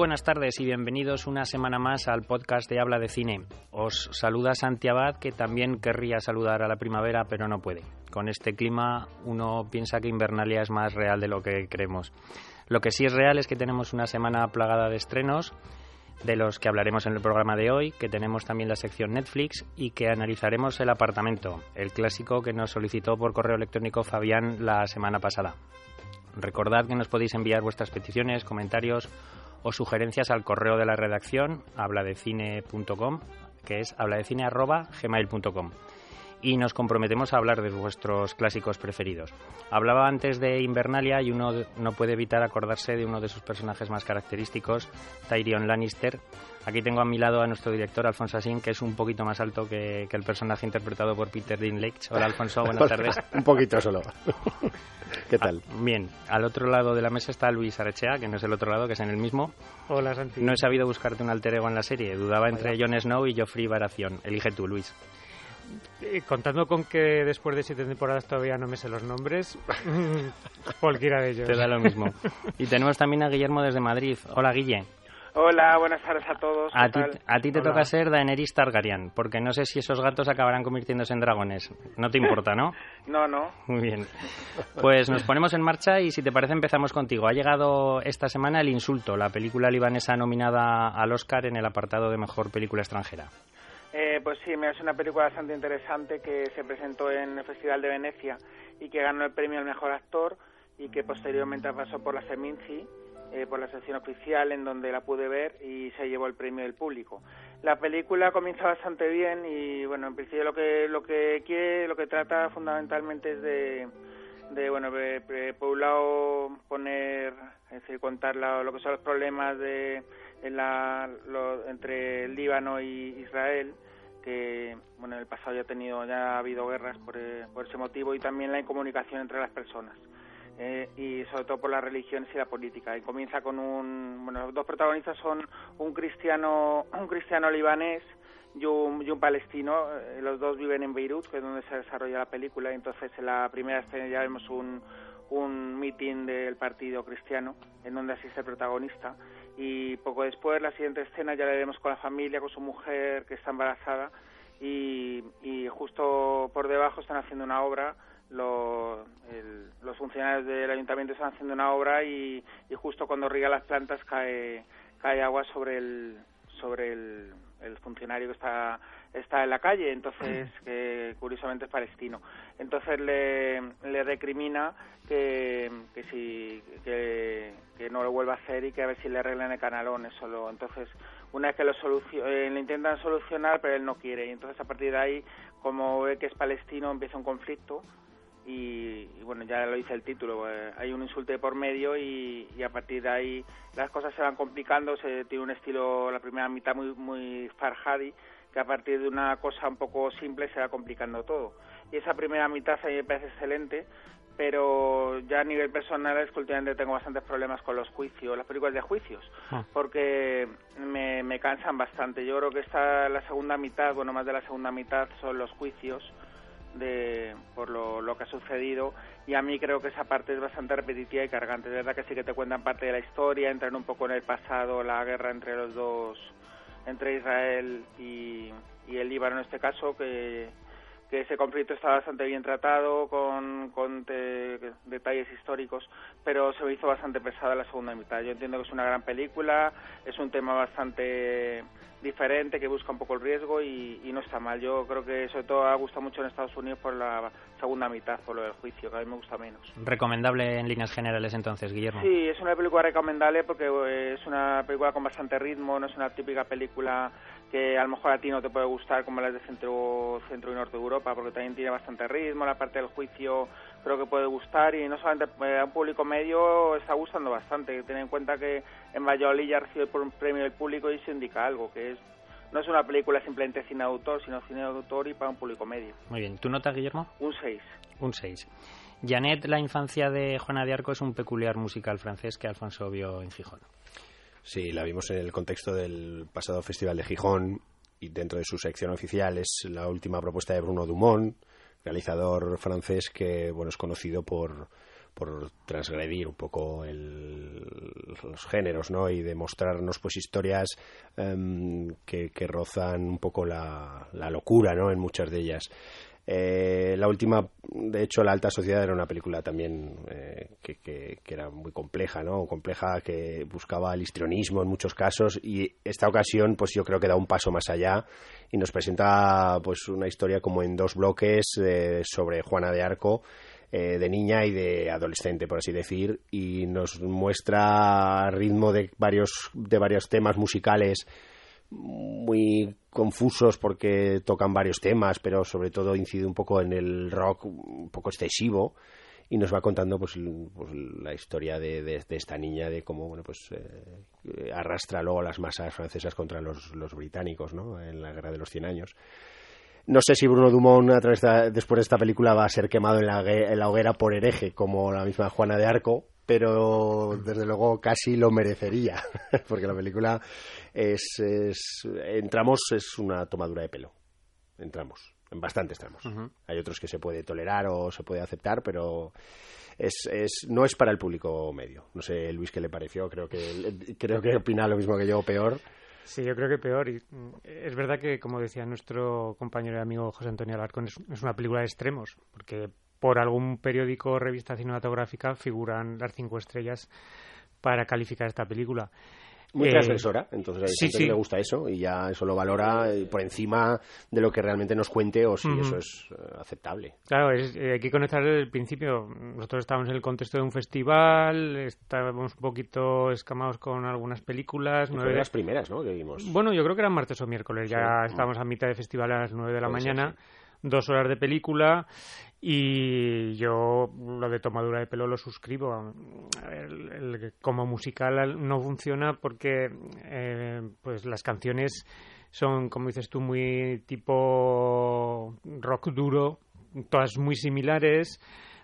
Buenas tardes y bienvenidos una semana más al podcast de Habla de Cine. Os saluda Santi Abad, que también querría saludar a la primavera, pero no puede. Con este clima uno piensa que Invernalia es más real de lo que creemos. Lo que sí es real es que tenemos una semana plagada de estrenos, de los que hablaremos en el programa de hoy, que tenemos también la sección Netflix y que analizaremos El apartamento, el clásico que nos solicitó por correo electrónico Fabián la semana pasada. Recordad que nos podéis enviar vuestras peticiones, comentarios o sugerencias al correo de la redacción habladecine.com, que es habladecine.gmail.com. Y nos comprometemos a hablar de vuestros clásicos preferidos. Hablaba antes de Invernalia y uno no puede evitar acordarse de uno de sus personajes más característicos, Tyrion Lannister. Aquí tengo a mi lado a nuestro director, Alfonso Asín, que es un poquito más alto que, que el personaje interpretado por Peter Dinklage. Hola, Alfonso, buenas tardes. un poquito solo. ¿Qué tal? Ah, bien, al otro lado de la mesa está Luis Arechea, que no es el otro lado, que es en el mismo. Hola, Santi. No he sabido buscarte un alter ego en la serie. Dudaba entre Jon Snow y Joffrey Baratheon. Elige tú, Luis. Eh, contando con que después de siete temporadas todavía no me sé los nombres, cualquiera de ellos. Te da lo mismo. Y tenemos también a Guillermo desde Madrid. Hola, Guille. Hola, buenas tardes a todos. A ti, a ti, te Hola. toca ser Daenerys Targaryen, porque no sé si esos gatos acabarán convirtiéndose en dragones. No te importa, ¿no? no, no. Muy bien. Pues nos ponemos en marcha y si te parece empezamos contigo. Ha llegado esta semana El Insulto, la película libanesa nominada al Oscar en el apartado de Mejor Película Extranjera. Eh, pues sí, es una película bastante interesante que se presentó en el Festival de Venecia y que ganó el premio al Mejor Actor y que posteriormente pasó por la Seminci eh, por la sección oficial en donde la pude ver y se llevó el premio del público. La película comienza bastante bien y bueno, en principio lo que lo que quiere, lo que trata fundamentalmente es de, de bueno, por un lado poner, es decir, contar lo que son los problemas de en la, lo, entre el Líbano y Israel que bueno en el pasado ya ha tenido ya ha habido guerras por, eh, por ese motivo y también la incomunicación entre las personas eh, y sobre todo por las religiones y la política. Y comienza con un, bueno, los dos protagonistas son un cristiano, un cristiano libanés y un, y un palestino. Eh, los dos viven en Beirut, que es donde se desarrolla la película. Entonces en la primera escena ya vemos un, un mitin del partido cristiano, en donde asiste el protagonista. Y poco después, la siguiente escena, ya la vemos con la familia, con su mujer que está embarazada. Y, y justo por debajo están haciendo una obra los, el, los funcionarios del ayuntamiento están haciendo una obra y, y, justo cuando riega las plantas cae, cae agua sobre el, sobre el, el funcionario que está está en la calle, entonces que curiosamente es palestino. Entonces le, le recrimina que, que si que, que, no lo vuelva a hacer y que a ver si le arreglan el canalón, eso lo, entonces una vez que lo eh, le intentan solucionar pero él no quiere y entonces a partir de ahí como ve que es palestino empieza un conflicto y, y, bueno, ya lo dice el título, eh, hay un insulto de por medio y, y, a partir de ahí las cosas se van complicando, se tiene un estilo, la primera mitad muy, muy Farhadi, que a partir de una cosa un poco simple se va complicando todo. Y esa primera mitad a mí me parece excelente, pero ya a nivel personal es que últimamente tengo bastantes problemas con los juicios, las películas de juicios, ah. porque me, me cansan bastante. Yo creo que esta, la segunda mitad, bueno, más de la segunda mitad son los juicios, de por lo, lo, que ha sucedido y a mí creo que esa parte es bastante repetitiva y cargante. Es verdad que sí que te cuentan parte de la historia, entran un poco en el pasado, la guerra entre los dos, entre Israel y, el Líbano en este caso, que que ese conflicto está bastante bien tratado, con, con detalles históricos, pero se me hizo bastante pesada la segunda mitad. Yo entiendo que es una gran película, es un tema bastante diferente, que busca un poco el riesgo y, no está mal. Yo creo que sobre todo ha gustado mucho en Estados Unidos por la segunda mitad, por lo del juicio, que a mí me gusta menos. ¿Recomendable en líneas generales entonces, Guillermo? Sí, es una película recomendable porque eh, es una película con bastante ritmo, no es una típica película que a lo mejor a ti no te puede gustar como las de centro, centro y norte de Europa, porque también tiene bastante ritmo, la parte del juicio creo que puede gustar y no solamente eh, a un público medio está gustando bastante. Ten en cuenta que en Valladolid ya recibe por un premio del público y se indica algo, que es no es una película simplemente cine de autor, sino cine de autor y para un público medio. Muy bien. ¿Tu nota, Guillermo? Un 6. Un 6. Janet, la infancia de Juana de Arco es un peculiar musical francés que Alfonso vio en Gijón. Sí, la vimos en el contexto del pasado Festival de Gijón y dentro de su sección oficial es la última propuesta de Bruno Dumont, realizador francés que bueno es conocido por por transgredir un poco los géneros ¿no? y demostrarnos pues historias em, que, rozan un poco la, la, locura ¿no? en muchas de ellas eh, la última, de hecho, La Alta Sociedad era una película también eh, que, que, era muy compleja, ¿no? Compleja, que buscaba el histrionismo en muchos casos y esta ocasión, pues yo creo que da un paso más allá y nos presenta pues una historia como en dos bloques eh, sobre Juana de Arco, de niña y de adolescente, por así decir, y nos muestra ritmo de varios, de varios temas musicales muy confusos porque tocan varios temas, pero sobre todo incide un poco en el rock un poco excesivo y nos va contando pues, pues la historia de, esta niña de cómo bueno pues eh, arrastra luego las masas francesas contra los, británicos ¿no? en la guerra de los cien años no sé si Bruno Dumont a través después de esta película va a ser quemado en la, en la hoguera por hereje como la misma Juana de Arco pero desde luego casi lo merecería, porque la película es, es, entramos, es una tomadura de pelo, entramos, en bastantes tramos. Hay otros que se puede tolerar o se puede aceptar, pero es, es, no es para el público medio. No sé, Luis, qué le pareció, creo que, creo que opina lo mismo que yo, peor. Sí, yo creo que peor. Y mm, es verdad que, como decía nuestro compañero y amigo José Antonio Alarcón, es una película de extremos, porque por algún periódico o revista cinematográfica figuran las cinco estrellas para calificar esta película. Muy eh, transgresora, entonces hay gente que le gusta eso y ya eso lo valora por encima de lo que realmente nos cuente o si eso es eh, aceptable. Claro, es, eh, hay que conectar desde el principio. Nosotros estábamos en el contexto de un festival, estábamos un poquito escamados con algunas películas. Nueve... las primeras, ¿no? Que vimos. Bueno, yo creo que eran martes o miércoles, ya estábamos a mitad de festival a las nueve de la mañana dos horas de película y yo lo de tomadura de pelo lo suscribo. como musical no funciona porque eh, pues las canciones son, como dices tú, muy tipo rock duro, todas muy similares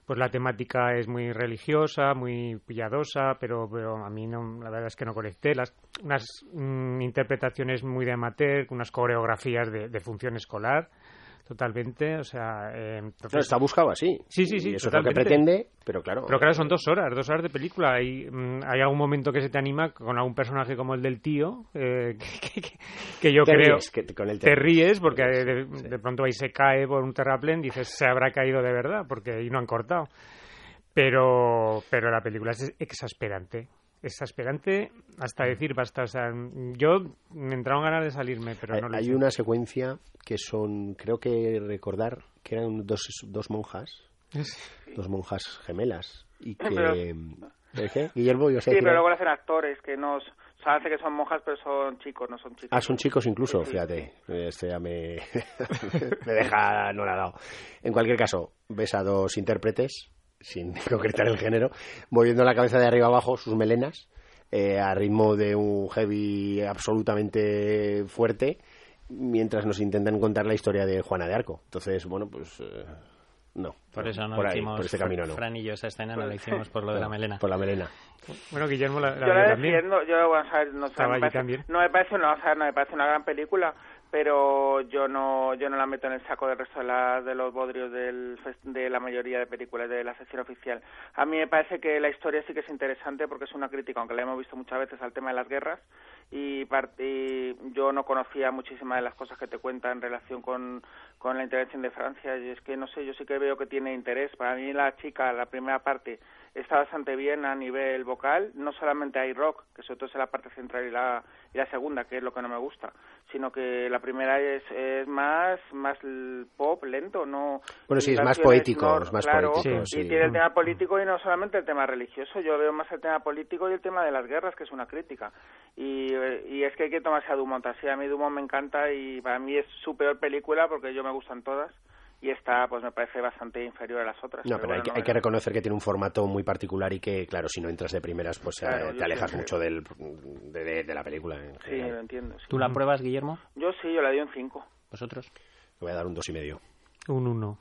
pues la temática es muy religiosa, muy piadosa, pero, pero a mí no, la verdad es que no conecté. Las, unas mm, interpretaciones muy de amateur, unas coreografías de función escolar, Totalmente, o sea... Eh, está buscado así. Sí, sí, sí. eso es lo que pretende, pero claro... Pero claro, son dos horas, dos horas de película. Y mm, hay algún momento que se te anima con algún personaje como el del tío, eh, que, yo creo... que con el te, ríes porque de, pronto ahí se cae por un terraplén, dices, se habrá caído de verdad, porque ahí no han cortado. Pero, pero la película es exasperante exasperante hasta decir basta. O sea, yo me entraron ganas de salirme, pero no lo Hay una secuencia que son, creo que recordar, que eran dos, dos monjas, dos monjas gemelas, y que... ¿Qué? Guillermo, yo sé Sí, pero luego lo hacen actores que no... Sabe que son monjas, pero son chicos, no son chicos. Ah, son chicos incluso, fíjate. Este ya me, me deja no la ha dado. En cualquier caso, ves a dos intérpretes sin concretar el género, moviendo la cabeza de arriba abajo sus melenas eh, a ritmo de un heavy absolutamente fuerte, mientras nos intentan contar la historia de Juana de Arco. Entonces, bueno, pues eh, no. Por eso no por hicimos, por este camino no. Fran y yo esa escena no la hicimos por lo de la melena. Por la melena. Bueno, Guillermo la, la yo la defiendo, yo, a no, me parece, no me parece, no me parece una gran película, pero yo no yo no la meto en el saco del resto de, de los bodrios del, de la mayoría de películas de la sección oficial. A mí me parece que la historia sí que es interesante porque es una crítica, aunque la hemos visto muchas veces al tema de las guerras y, y yo no conocía muchísimas de las cosas que te cuenta en relación con, con la intervención de Francia y es que no sé, yo sí que veo que tiene interés. Para mí la chica, la primera parte está bastante bien a nivel vocal, no solamente hay rock, que sobre todo es la parte central y la, y la segunda, que es lo que no me gusta, sino que la primera es, es más más pop, lento, no... Bueno, sí, es más poético, es más poético, Y tiene el tema político y no solamente el tema religioso, yo veo más el tema político y el tema de las guerras, que es una crítica. Y, y es que hay que tomarse a Dumont así, a mí Dumont me encanta y para mí es su peor película porque yo me gustan todas y esta pues me parece bastante inferior a las otras. No, pero, hay, que, hay que reconocer que tiene un formato muy particular y que, claro, si no entras de primeras, pues eh, te alejas mucho del, de, de, la película. sí, lo entiendo. ¿Tú la pruebas, Guillermo? Yo sí, yo la di un 5. ¿Vosotros? Le voy a dar un dos y medio. Un 1.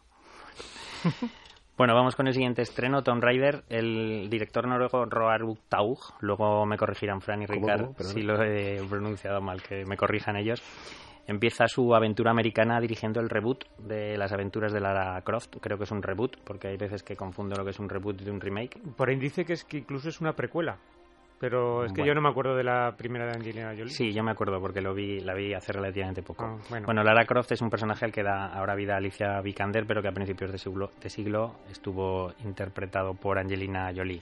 Bueno, vamos con el siguiente estreno, Tomb Raider, el director noruego Roar Taug, luego me corregirán Fran y Ricard si lo he pronunciado mal, que me corrijan ellos empieza su aventura americana dirigiendo el reboot de las aventuras de Lara Croft. Creo que es un reboot, porque hay veces que confundo lo que es un reboot de un remake. Por ahí dice que es que incluso es una precuela. Pero es que yo no me acuerdo de la primera de Angelina Jolie. Sí, yo me acuerdo porque lo vi, la vi hace relativamente poco. Ah, bueno. Lara Croft es un personaje al que da ahora vida a Alicia Vikander, pero que a principios de siglo, de siglo estuvo interpretado por Angelina Jolie.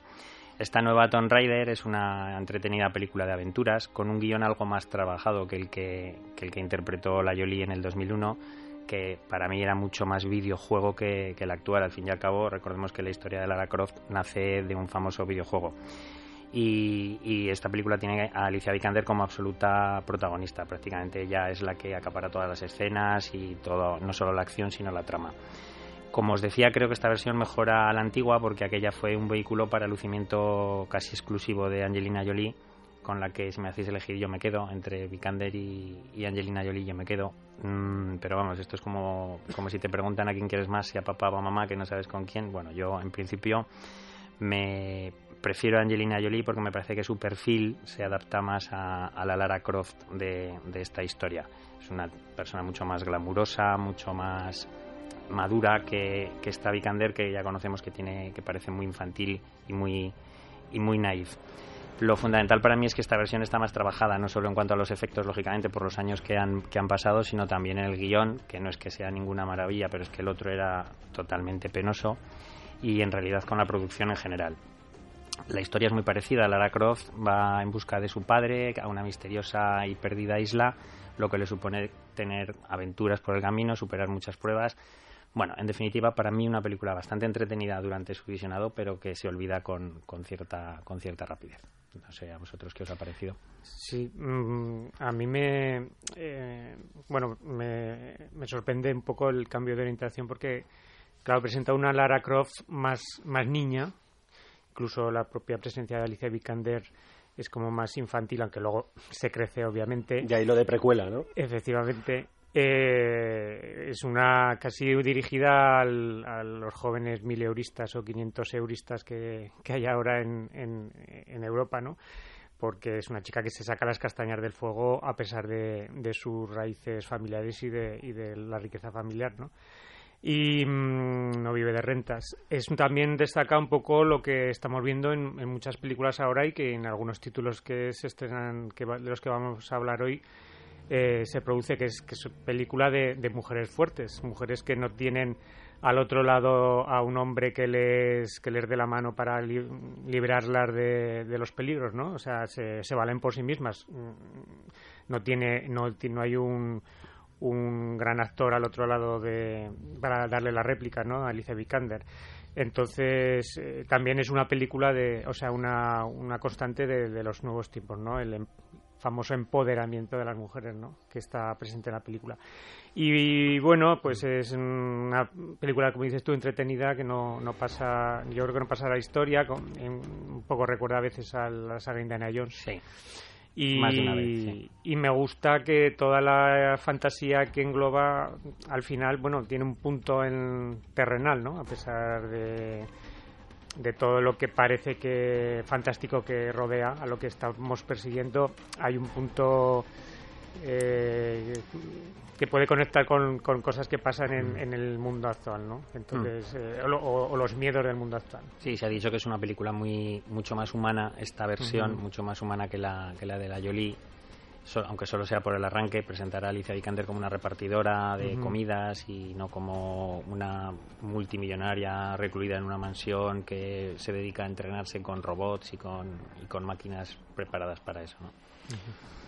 Esta nueva Tomb Raider es una entretenida película de aventuras con un guion algo más trabajado que el que, el que interpretó la Jolie en el 2001 que para mí era mucho más videojuego que, el actual. Al fin y al cabo, recordemos que la historia de Lara Croft nace de un famoso videojuego. Y, y, esta película tiene a Alicia Vikander como absoluta protagonista. Prácticamente ella es la que acapara todas las escenas y todo, no solo la acción, sino la trama. Como os decía, creo que esta versión mejora a la antigua porque aquella fue un vehículo para lucimiento casi exclusivo de Angelina Jolie, con la que si me hacéis elegir yo me quedo, entre Vikander y, Angelina Jolie yo me quedo. Mm, pero vamos, esto es como, como si te preguntan a quién quieres más, si a papá o a mamá, que no sabes con quién. Bueno, yo en principio me prefiero a Angelina Jolie porque me parece que su perfil se adapta más a, la Lara Croft de, de esta historia. Es una persona mucho más glamurosa, mucho más madura que, que esta Vikander que ya conocemos que tiene que parece muy infantil y muy y muy naif. Lo fundamental para mí es que esta versión está más trabajada, no solo en cuanto a los efectos, lógicamente, por los años que han, que han pasado, sino también en el guion, que no es que sea ninguna maravilla, pero es que el otro era totalmente penoso, y en realidad con la producción en general. La historia es muy parecida. Lara Croft va en busca de su padre a una misteriosa y perdida isla, lo que le supone tener aventuras por el camino, superar muchas pruebas bueno, en definitiva, para mí una película bastante entretenida durante su visionado, pero que se olvida con, con, cierta, con cierta rapidez. No sé, ¿a vosotros qué os ha parecido? Sí, mm, a mí me, eh, bueno, me, me, sorprende un poco el cambio de orientación porque, claro, presenta una Lara Croft más, más niña, incluso la propia presencia de Alicia Vikander es como más infantil, aunque luego se crece, obviamente. Y ahí lo de precuela, ¿no? Efectivamente. Eh, es una casi dirigida a los jóvenes mil euristas o 500 euristas que, hay ahora en, en, Europa, ¿no? Porque es una chica que se saca las castañas del fuego a pesar de, sus raíces familiares y de, y de la riqueza familiar, ¿no? y mm, no vive de rentas. Es también destaca un poco lo que estamos viendo en, muchas películas ahora y que en algunos títulos que se estrenan, que, de los que vamos a hablar hoy, eh, se produce, que es, que es película de, mujeres fuertes, mujeres que no tienen al otro lado a un hombre que les, que les dé la mano para liberarlas de, de, los peligros, ¿no? O sea, se, se, valen por sí mismas. Mm, no, tiene, no, no hay un, un gran actor al otro lado de, para darle la réplica, ¿no? Alicia Vikander. Entonces, eh, también es una película de, o sea, una, una constante de, de los nuevos tiempos, ¿no? El, em, famoso empoderamiento de las mujeres, ¿no? Que está presente en la película. Y, bueno, pues es una película, como dices tú, entretenida, que no, no pasa, yo creo que no pasa la historia, un poco recuerda a veces a la saga Indiana Jones. Sí. Y, y me gusta que toda la fantasía que engloba, al final, bueno, tiene un punto en terrenal, ¿no? A pesar de de todo lo que parece que fantástico que rodea a lo que estamos persiguiendo, hay un punto eh, que puede conectar con, cosas que pasan en, el mundo actual, ¿no? Entonces, mm. eh, o, los miedos del mundo actual. Sí, se ha dicho que es una película muy mucho más humana esta versión, mucho más humana que la que la de la Jolie. Aunque solo sea por el arranque, presentará a Alicia Vikander como una repartidora de comidas y no como una multimillonaria recluida en una mansión que se dedica a entrenarse con robots y con, y con máquinas preparadas para eso. ¿no?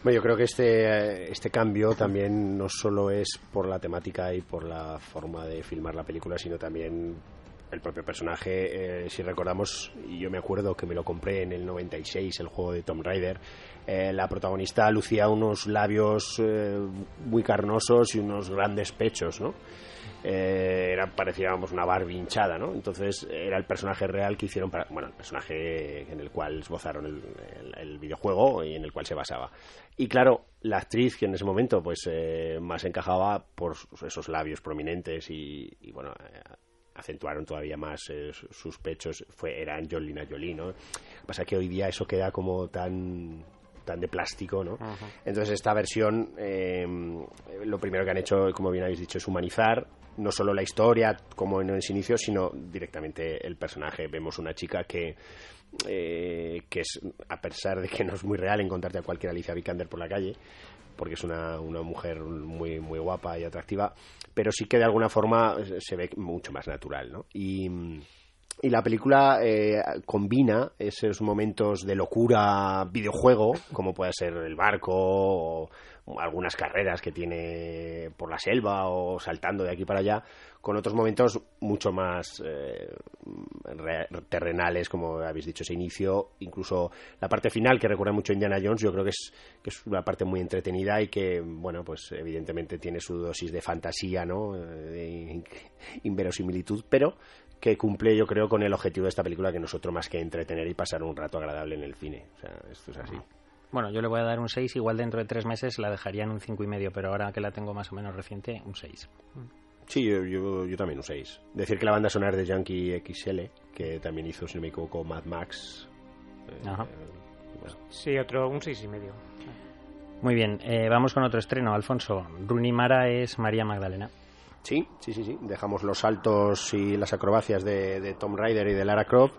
Bueno, yo creo que este, este cambio también no solo es por la temática y por la forma de filmar la película, sino también el propio personaje. Eh, si recordamos, y yo me acuerdo que me lo compré en el 96, el juego de Tomb Raider, eh, la protagonista lucía unos labios eh, muy carnosos y unos grandes pechos, ¿no? eh, era parecía una Barbie hinchada, ¿no? Entonces era el personaje real que hicieron para, bueno, el personaje en el cual esbozaron el, videojuego y en el cual se basaba. Y claro, la actriz que en ese momento pues eh, más encajaba por esos labios prominentes y, bueno, eh, acentuaron todavía más eh, sus pechos fue era Angelina Jolie, ¿no? Pasa que hoy día eso queda como tan tan de plástico, ¿no? Entonces esta versión, lo primero que han hecho, como bien habéis dicho, es humanizar, no solo la historia como en ese inicio, sino directamente el personaje. Vemos una chica que, eh, que es, a pesar de que no es muy real encontrarte a cualquier Alicia Vikander por la calle, porque es una, una mujer muy, muy guapa y atractiva, pero sí que de alguna forma se ve mucho más natural, ¿no? Y, y la película eh, combina esos momentos de locura videojuego, como puede ser el barco o algunas carreras que tiene por la selva o saltando de aquí para allá, con otros momentos mucho más eh, terrenales, como habéis dicho, ese inicio, incluso la parte final que recuerda mucho a Indiana Jones, yo creo que es, que es una parte muy entretenida y que, bueno, pues evidentemente tiene su dosis de fantasía, ¿no? De inverosimilitud, pero que cumple, yo creo, con el objetivo de esta película, que nosotros más que entretener y pasar un rato agradable en el cine. O sea, esto es así. Bueno, yo le voy a dar un 6, igual dentro de tres meses la dejaría en un cinco y medio, pero ahora que la tengo más o menos reciente, un 6. Sí, yo, yo, también un 6. Decir que la banda sonora es de Yankee XL, que también hizo, si no me equivoco, Mad Max. Eh, Ajá. Sí, otro, un seis y medio. Muy bien, eh, vamos con otro estreno, Alfonso. Runimara es María Magdalena. Sí, sí, sí, sí. Dejamos los saltos y las acrobacias de, Tom Ryder y de Lara Croft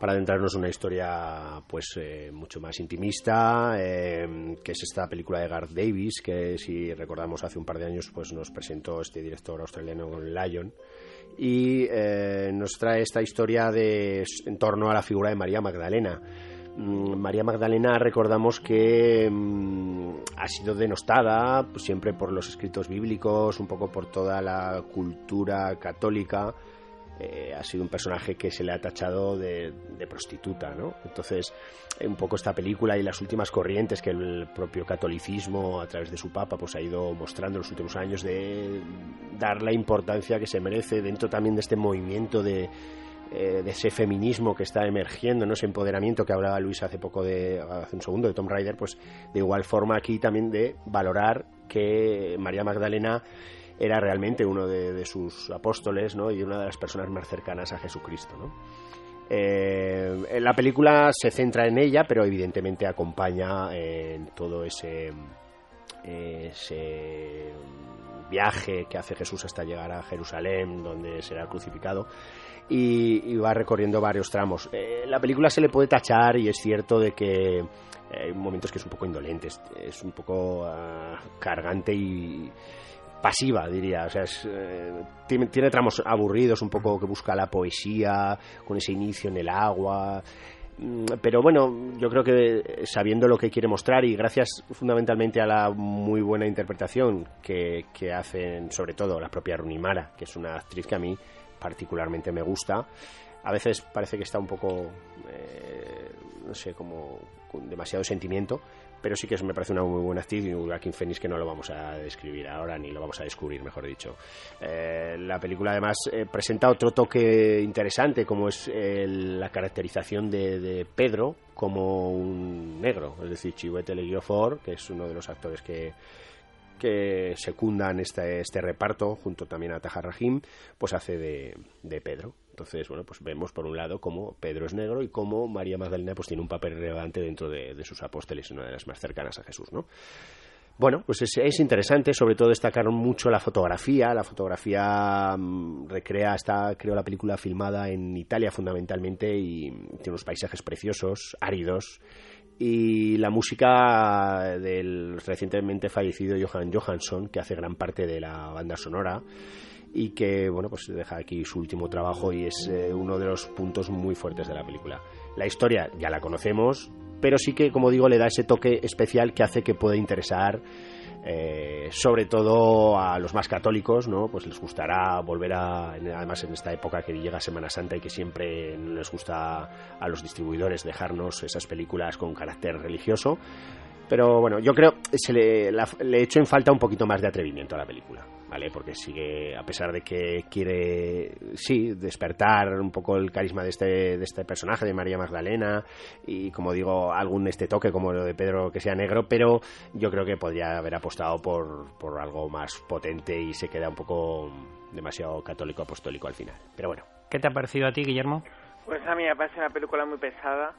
para adentrarnos en una historia pues eh, mucho más intimista, eh, que es esta película de Garth Davis, que si recordamos hace un par de años pues nos presentó este director australiano Lion y eh, nos trae esta historia de, en torno a la figura de María Magdalena. Mm, María Magdalena recordamos que mm, ha sido denostada pues, siempre por los escritos bíblicos, un poco por toda la cultura católica, eh, ha sido un personaje que se le ha tachado de, prostituta, ¿no? Entonces, un poco esta película y las últimas corrientes que el propio catolicismo, a través de su papa, pues ha ido mostrando en los últimos años de dar la importancia que se merece dentro también de este movimiento de, eh, ese feminismo que está emergiendo, ¿no? ese empoderamiento que hablaba Luis hace poco de hace un segundo de Tom Ryder, pues de igual forma aquí también de valorar que María Magdalena era realmente uno de, sus apóstoles ¿no? y una de las personas más cercanas a Jesucristo. ¿no? Eh, la película se centra en ella, pero evidentemente acompaña en todo ese, ese viaje que hace Jesús hasta llegar a Jerusalén, donde será crucificado, y, va recorriendo varios tramos. Eh, la película se le puede tachar, y es cierto de que hay momentos que es un poco indolente, es, un poco ah, cargante y pasiva, diría. O sea, eh, tiene, tramos aburridos, un poco que busca la poesía, con ese inicio en el agua. Mm, pero bueno, yo creo que sabiendo lo que quiere mostrar y gracias fundamentalmente a la muy buena interpretación que, que hacen, sobre todo la propia Runimara, que es una actriz que a mí particularmente me gusta, a veces parece que está un poco, eh, no sé, como con demasiado sentimiento, pero sí que me parece una muy buena actriz y un Joaquin Phoenix que no lo vamos a describir ahora ni lo vamos a descubrir, mejor dicho. Eh, la película además eh, presenta otro toque interesante como es la caracterización de, Pedro como un negro, es decir, Chihuete Leguiofor, que es uno de los actores que, que secundan este, este reparto, junto también a Tahar Rahim, pues hace de, de Pedro. Entonces, bueno, pues vemos por un lado cómo Pedro es negro y cómo María Magdalena pues tiene un papel relevante dentro de, sus apóstoles, una de las más cercanas a Jesús, ¿no? Bueno, pues es, interesante, sobre todo destacaron mucho la fotografía. La fotografía mm, recrea, está, creo, la película filmada en Italia fundamentalmente y tiene unos paisajes preciosos, áridos. Y la música del recientemente fallecido Johan Johansson, que hace gran parte de la banda sonora y que, bueno, pues deja aquí su último trabajo y es eh, uno de los puntos muy fuertes de la película. La historia ya la conocemos, pero sí que, como digo, le da ese toque especial que hace que pueda interesar eh, sobre todo a los más católicos, ¿no? Pues les gustará volver a, además en esta época que llega Semana Santa y que siempre les gusta a los distribuidores dejarnos esas películas con carácter religioso. Pero bueno, yo creo se le, le echo en falta un poquito más de atrevimiento a la película. ¿vale? Porque sigue, a pesar de que quiere, sí, despertar un poco el carisma de este, de este personaje, de María Magdalena, y como digo, algún este toque como lo de Pedro que sea negro, pero yo creo que podría haber apostado por, por algo más potente y se queda un poco demasiado católico apostólico al final. Pero bueno. ¿Qué te ha parecido a ti, Guillermo? Pues a mí me parece una película muy pesada,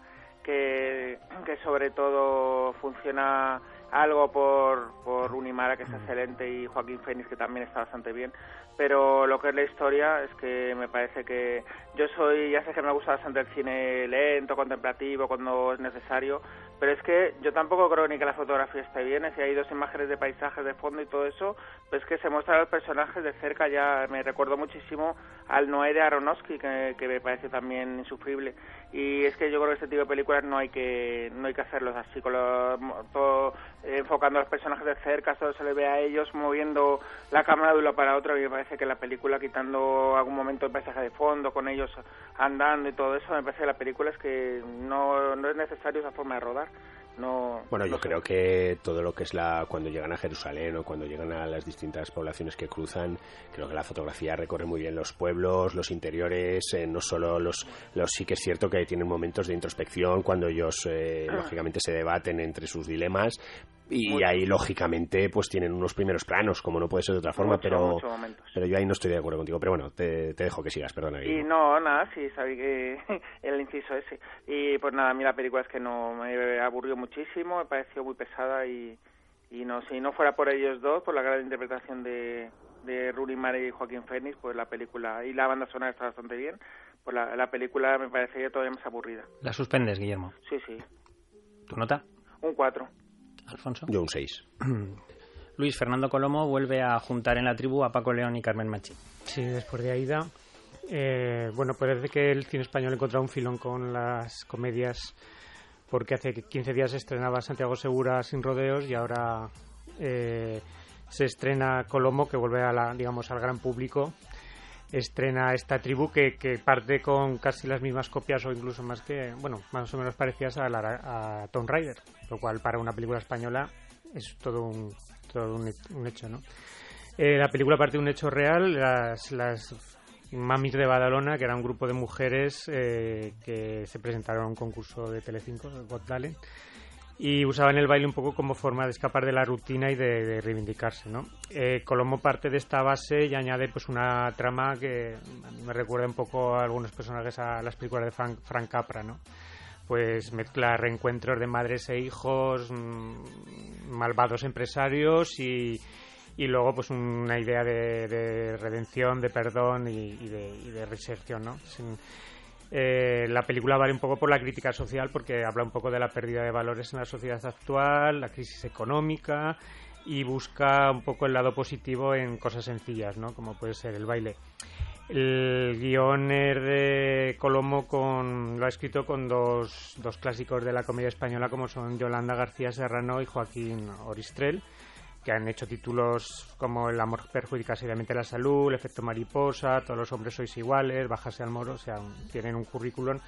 que, que sobre todo funciona algo por, por Unimara, que es excelente, y Joaquín Fénix, que también está bastante bien. Pero lo que es la historia es que me parece que yo soy, ya sé que me gusta bastante el cine lento, contemplativo, cuando es necesario, pero es que yo tampoco creo ni que la fotografía esté bien, si hay dos imágenes de paisajes de fondo y todo eso, pues que se muestran los personajes de cerca, ya me recuerdo muchísimo al Noé de Aronofsky, que, me parece también insufrible. Y es que yo creo que este tipo de películas no hay que no hay que hacerlos así, con todo, enfocando a los personajes de cerca, solo se le ve a ellos moviendo la cámara de uno para otro, y me parece que la película, quitando algún momento el paisaje de fondo, con ellos andando y todo eso, me parece que la película es que no, no es necesario esa forma de rodar. No, bueno, yo creo que todo lo que es la cuando llegan a Jerusalén o cuando llegan a las distintas poblaciones que cruzan, creo que la fotografía recorre muy bien los pueblos, los interiores, eh, no solo los, los sí que es cierto que tienen momentos de introspección cuando ellos eh, lógicamente se debaten entre sus dilemas, y ahí lógicamente pues tienen unos primeros planos como no puede ser de otra forma pero pero yo ahí no estoy de acuerdo contigo. Pero bueno te, dejo que sigas perdona y no nada sí sabí que el inciso ese. Y pues nada a mí la película es que no me aburrió muchísimo me pareció muy pesada y, y no si no fuera por ellos dos por la gran interpretación de de Rooney Mara y Joaquín Phoenix pues la película y la banda sonora está bastante bien pues la, la película me parecería todavía más aburrida. La suspendes Guillermo. Sí sí. Tu nota un 4 Alfonso. Yo un 6. Luis Fernando Colomo vuelve a juntar en la tribu a Paco León y Carmen Machi. Sí, después de Aida. Eh, bueno, parece que el cine español ha encontrado un filón con las comedias porque hace 15 días se estrenaba Santiago Segura sin rodeos y ahora eh, se estrena Colomo que vuelve a la, digamos al gran público estrena esta tribu que, que, parte con casi las mismas copias o incluso más que, bueno, más o menos parecidas a, la, a Tomb Raider, lo cual para una película española es todo un, todo un, hecho, ¿no? Eh, la película parte de un hecho real, las, las Mamis de Badalona, que era un grupo de mujeres eh, que se presentaron a un concurso de Telecinco, Got Talent, y usaban el baile un poco como forma de escapar de la rutina y de, reivindicarse, ¿no? Eh, Colombo parte de esta base y añade pues una trama que me recuerda un poco a algunos personajes a las películas de Frank, Capra, ¿no? Pues mezcla reencuentros de madres e hijos, mm, malvados empresarios y, y luego pues una idea de, redención, de perdón y, de, y de reinserción, ¿no? Eh, la película vale un poco por la crítica social porque habla un poco de la pérdida de valores en la sociedad actual, la crisis económica y busca un poco el lado positivo en cosas sencillas, ¿no? Como puede ser el baile. El guion de Colomo con, lo ha escrito con dos, dos clásicos de la comedia española como son Yolanda García Serrano y Joaquín Oristrel que han hecho títulos como El amor perjudica seriamente la salud, El efecto mariposa, Todos los hombres sois iguales, Bajarse al moro, o sea, tienen un currículum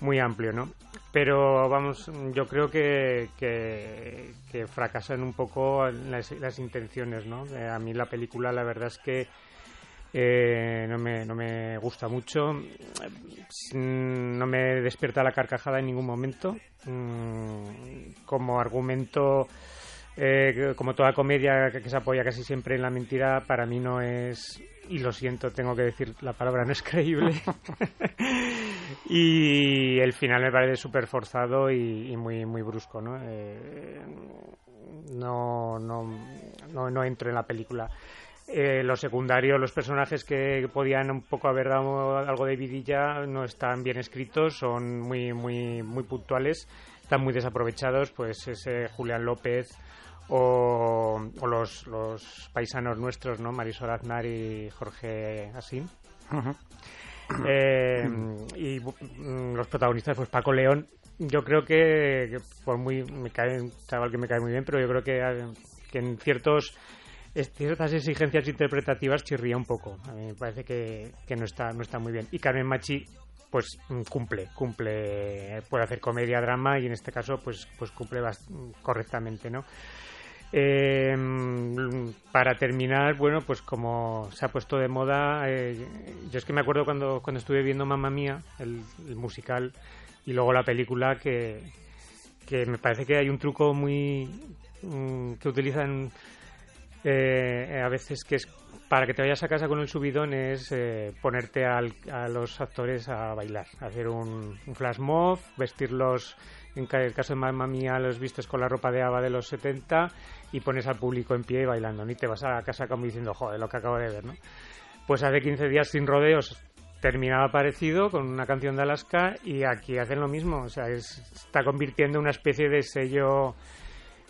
muy amplio, ¿no? Pero vamos, yo creo que, que, fracasan un poco las, intenciones, ¿no? Eh, a mí la película, la verdad es que eh, no, me, no me gusta mucho, no me despierta la carcajada en ningún momento. Mm, como argumento eh, como toda comedia que, se apoya casi siempre en la mentira, para mí no es, y lo siento, tengo que decir, la palabra no es creíble. y el final me parece súper forzado y, muy muy brusco, ¿no? Eh, no, no, no, no entro en la película. Eh, los secundarios, los personajes que podían un poco haber dado algo de vidilla no están bien escritos, son muy, muy, muy puntuales, están muy desaprovechados, pues ese Julián López o, los, los paisanos nuestros, ¿no? Marisol Aznar y Jorge Asín. Eh, y mm, los protagonistas, pues Paco León, yo creo que, por muy me cae un chaval que me cae muy bien, pero yo creo que, que en ciertos ciertas exigencias interpretativas chirría un poco. A mí me parece que, que no está no está muy bien. Y Carmen Machi pues mm, cumple, cumple, puede hacer comedia, drama y en este caso pues pues cumple correctamente, ¿no? Eh, para terminar, bueno, pues como se ha puesto de moda, eh, yo es que me acuerdo cuando, cuando estuve viendo Mamma Mía, el, musical, y luego la película, que, que me parece que hay un truco muy mm, que utilizan eh, a veces que es para que te vayas a casa con el subidón es eh, ponerte a los actores a bailar, hacer un, flash mob, vestirlos, en el caso de Mamma Mía los vistes con la ropa de Ava de los 70 y pones al público en pie bailando, ni te vas a casa como diciendo, joder, lo que acabo de ver, ¿no? Pues hace 15 días sin rodeos terminaba parecido con una canción de Alaska y aquí hacen lo mismo, o sea, está convirtiendo una especie de sello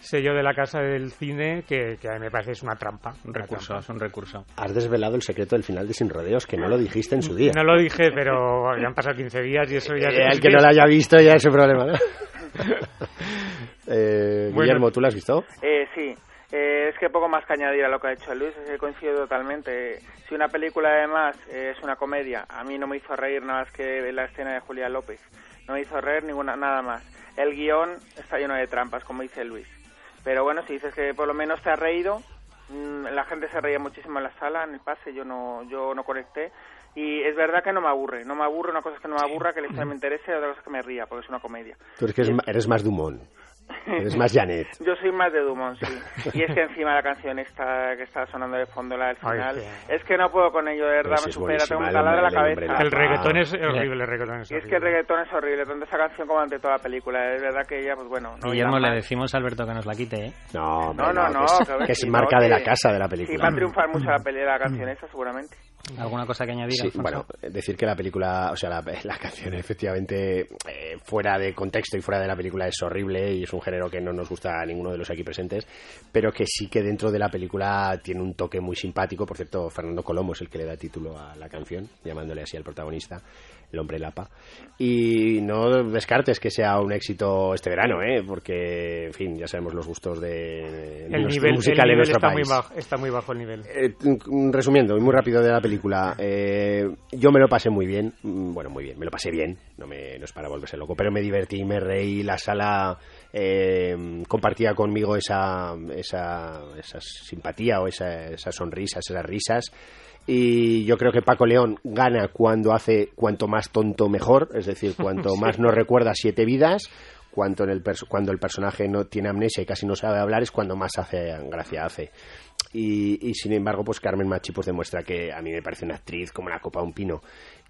sello de la casa del cine que, a mí me parece es una trampa. Un recurso, es un recurso. Has desvelado el secreto del final de Sin Rodeos, que no lo dijiste en su día. No lo dije, pero ya han pasado 15 días y eso ya... Eh, el que no lo haya visto ya es su problema, ¿no? eh, Guillermo, ¿tú lo has visto? Eh, sí. Eh, es que poco más que añadir a lo que ha dicho Luis, es que coincido totalmente. Si una película además es una comedia, a mí no me hizo reír nada más que la escena de Julián López. No me hizo reír ninguna, nada más. El guion está lleno de trampas, como dice Luis. Pero bueno, si dices que por lo menos te has reído, mm, la gente se reía muchísimo en la sala, en el pase, yo no, yo no conecté. Y es verdad que no me aburre, no me aburre, una cosa es que no me aburra, que la historia me interese, y otra cosa es que me ría, porque es una comedia. Tú eres, que eres más Dumont. Es más Janet. Yo soy más de Dumont, sí. Y es que encima la canción esta que está sonando de fondo, la del final, es que no puedo con ello, de verdad, me supera, tengo un taladro en la cabeza. El reggaetón es horrible, el reggaetón es horrible. Y es que el reggaetón es horrible, tanto esa canción como ante toda la película. Es verdad que ella, pues bueno... No Guillermo, le decimos a Alberto que nos la quite, ¿eh? No, no, no, no, que, es, marca de la casa de la película. Sí, va a triunfar mucho la, pelea, la canción esa, seguramente. ¿Alguna cosa que añadir? Sí, bueno, decir que la película, o sea, la, la canción efectivamente eh, fuera de contexto y fuera de la película es horrible y es un género que no nos gusta a ninguno de los aquí presentes, pero que sí que dentro de la película tiene un toque muy simpático. Por cierto, Fernando Colomo es el que le da título a la canción, llamándole así al protagonista el hombre lapa. Y no descartes que sea un éxito este verano, ¿eh? porque, en fin, ya sabemos los gustos de el nivel, musical el está Muy bajo, está muy bajo el nivel. Eh, resumiendo, y muy rápido de la película, eh, yo me lo pasé muy bien, mm, bueno, muy bien, me lo pasé bien, no, me, no es para volverse loco, pero me divertí, me reí, la sala eh, compartía conmigo esa, esa, esa simpatía o esa, esas sonrisas, esas risas y yo creo que Paco León gana cuando hace cuanto más tonto mejor, es decir, cuanto más nos recuerda siete vidas, cuanto en el cuando el personaje no tiene amnesia y casi no sabe hablar es cuando más hace gracia hace. Y, y, sin embargo, pues Carmen Machi pues demuestra que a mí me parece una actriz como la copa de un pino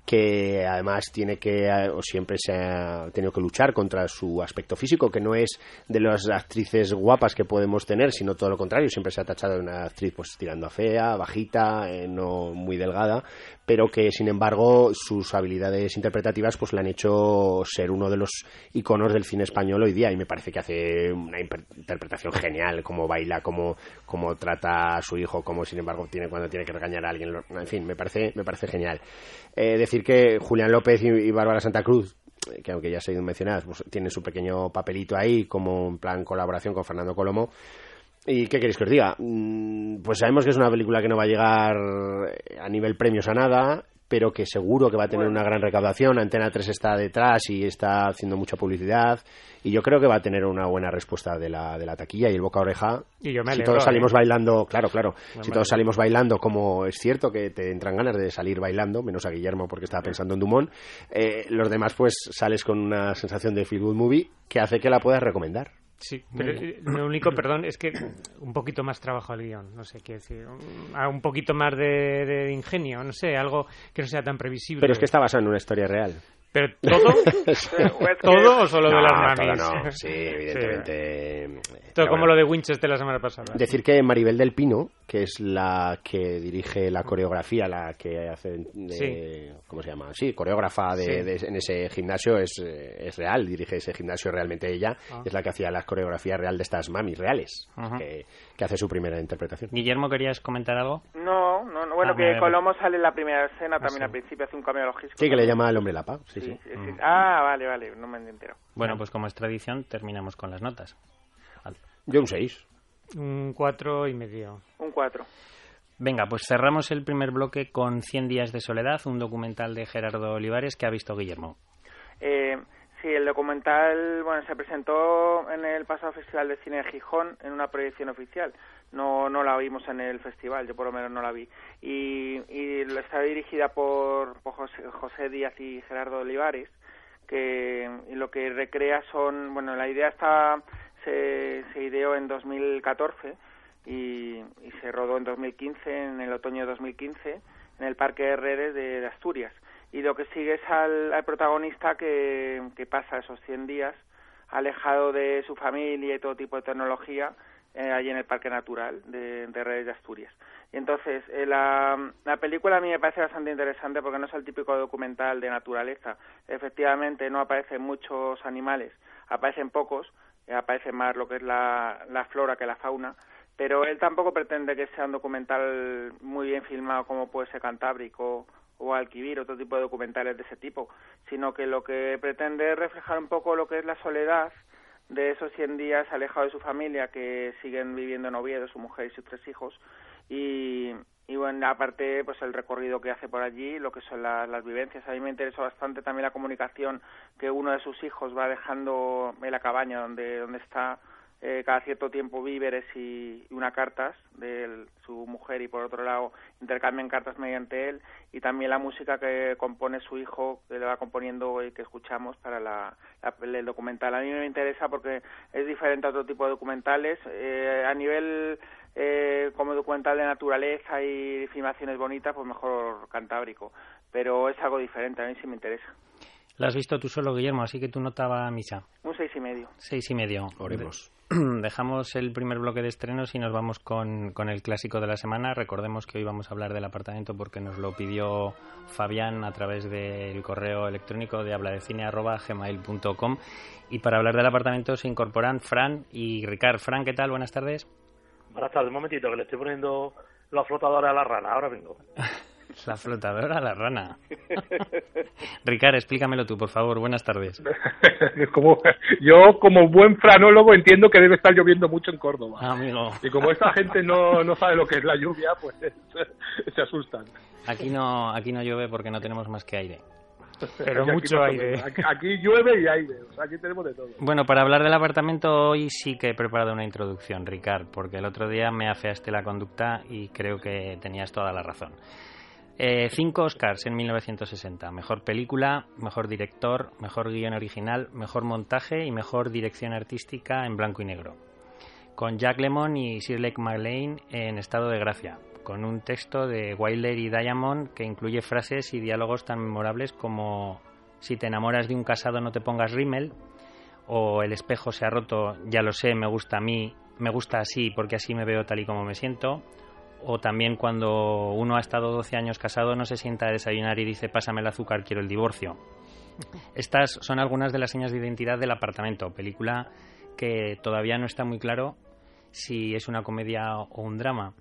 que además tiene que o siempre se ha tenido que luchar contra su aspecto físico que no es de las actrices guapas que podemos tener sino todo lo contrario siempre se ha tachado de una actriz pues tirando a fea bajita eh, no muy delgada pero que sin embargo sus habilidades interpretativas pues le han hecho ser uno de los iconos del cine español hoy día. Y me parece que hace una interpretación genial como baila como, como trata a su hijo como sin embargo tiene cuando tiene que regañar a alguien en fin me parece me parece genial. Eh, decir que Julián López y, Bárbara Santa Cruz que aunque ya se ha ido mencionadas, pues tienen su pequeño papelito ahí como en plan colaboración con Fernando Colomo. ¿Y qué queréis que os diga? Mm, pues sabemos que es una película que no va a llegar a nivel premios a nada, pero que seguro que va a tener una gran recaudación. Antena 3 está detrás y está haciendo mucha publicidad. Y yo creo que va a tener una buena respuesta de la, de la taquilla y el boca a oreja. Y yo me si todos salimos ¿eh? bailando, claro, claro. si todos salimos bailando, como es cierto que te entran ganas de salir bailando, menos a Guillermo porque estaba pensando en Dumont, eh, los demás pues sales con una sensación de feel good movie que hace que la puedas recomendar. Sí, pero eh, lo único, perdón, es que un poquito más trabajo al guion, no sé qué decir, un poquito más de, ingenio, no sé, algo que no sea tan previsible. Pero es que está basado en una historia real. ¿Pero todo? ¿Todo o solo de las mamis? no. Sí, evidentemente. Todo como lo de Winchester la semana pasada. Decir que Maribel del Pino, que es la que dirige la coreografía, la que hace. ¿Cómo se llama? Sí, coreógrafa de, en ese gimnasio, es, es, real, dirige ese gimnasio realmente ella. Ah. Es la que hacía la coreografía real de estas mamis reales, que, que, hace su primera interpretación. Guillermo, ¿querías comentar algo? No, no, no bueno, ah, que Colomo sale en la primera escena también al principio, hace un cambio logístico. Sí, que le llama al hombre lapa. Sí, sí. Mm. Ah, vale, vale, no me entero. Bueno, pues como es tradición, terminamos con las notas. Yo un 6. Un 4 y medio. Un 4. Venga, pues cerramos el primer bloque con 100 días de soledad, un documental de Gerardo Olivares que ha visto Guillermo. Eh, sí, el documental bueno, se presentó en el pasado Festival de Cine de Gijón en una proyección oficial. No, no la vimos en el festival, yo por lo menos no la vi. Y, y está dirigida por, José, José Díaz y Gerardo Olivares, que lo que recrea son, bueno, la idea está se, ideó en 2014 y, y, se rodó en 2015, en el otoño de 2015, en el Parque Herreres de, Asturias. Y lo que sigue es al, protagonista que, que, pasa esos 100 días alejado de su familia y todo tipo de tecnología eh, allí en el Parque Natural de, de Herreres de Asturias. Y entonces, eh, la, la película a mí me parece bastante interesante porque no es el típico documental de naturaleza. Efectivamente, no aparecen muchos animales, aparecen pocos, eh, aparece más lo que es la, la flora que la fauna, pero él tampoco pretende que sea un documental muy bien filmado como puede ser Cantábrico o Alquivir, otro tipo de documentales de ese tipo, sino que lo que pretende es reflejar un poco lo que es la soledad de esos 100 días alejado de su familia que siguen viviendo en Oviedo, su mujer y sus tres hijos, y, y bueno, aparte, pues el recorrido que hace por allí, lo que son las vivencias. A mí me interesó bastante también la comunicación que uno de sus hijos va dejando en la cabaña donde, donde está eh, cada cierto tiempo víveres y, unas cartas de su mujer y por otro lado intercambian cartas mediante él y también la música que compone su hijo que le va componiendo y que escuchamos para la, el documental. A mí me interesa porque es diferente a otro tipo de documentales. Eh, a nivel eh, como documental de naturaleza y filmaciones bonitas, pues mejor Cantábrico. Pero es algo diferente, a mí sí me interesa. Lo has visto tú solo, Guillermo, así que tu nota va a misa. Un seis y medio. Seis y medio. Oremos. Dejamos el primer bloque de estrenos y nos vamos con, con, el clásico de la semana. Recordemos que hoy vamos a hablar del apartamento porque nos lo pidió Fabián a través del correo electrónico de habladecine.gmail.com y para hablar del apartamento se incorporan Fran y Ricard. Fran, ¿qué tal? Buenas tardes. Buenas tardes, un momentito que le estoy poniendo la flotadora a la rana, ahora vengo. La flotadora la rana. Ricard, explícamelo tú, por favor. Buenas tardes. como, yo, como buen franólogo, entiendo que debe estar lloviendo mucho en Córdoba. Ah, amigo. Y como esta gente no, no sabe lo que es la lluvia, pues se asustan. Aquí no, aquí no llueve porque no tenemos más que aire. Pero mucho aire. Aquí, llueve y aire, aquí tenemos de todo. Bueno, para hablar del apartamento hoy sí que he preparado una introducción, Ricard, porque el otro día me afeaste la conducta y creo que tenías toda la razón. Eh, cinco Oscars en 1960. Mejor película, mejor director, mejor guion original, mejor montaje y mejor dirección artística en blanco y negro. Con Jack Lemmon y Shirley MacLaine en estado de gracia con un texto de Wilder y Diamond que incluye frases y diálogos tan memorables como si te enamoras de un casado no te pongas rímel o el espejo se ha roto, ya lo sé, me gusta a mí, me gusta así porque así me veo tal y como me siento o también cuando uno ha estado 12 años casado no se sienta a desayunar y dice pásame el azúcar, quiero el divorcio. Estas son algunas de las señas de identidad del apartamento, película que todavía no está muy claro si es una comedia o un drama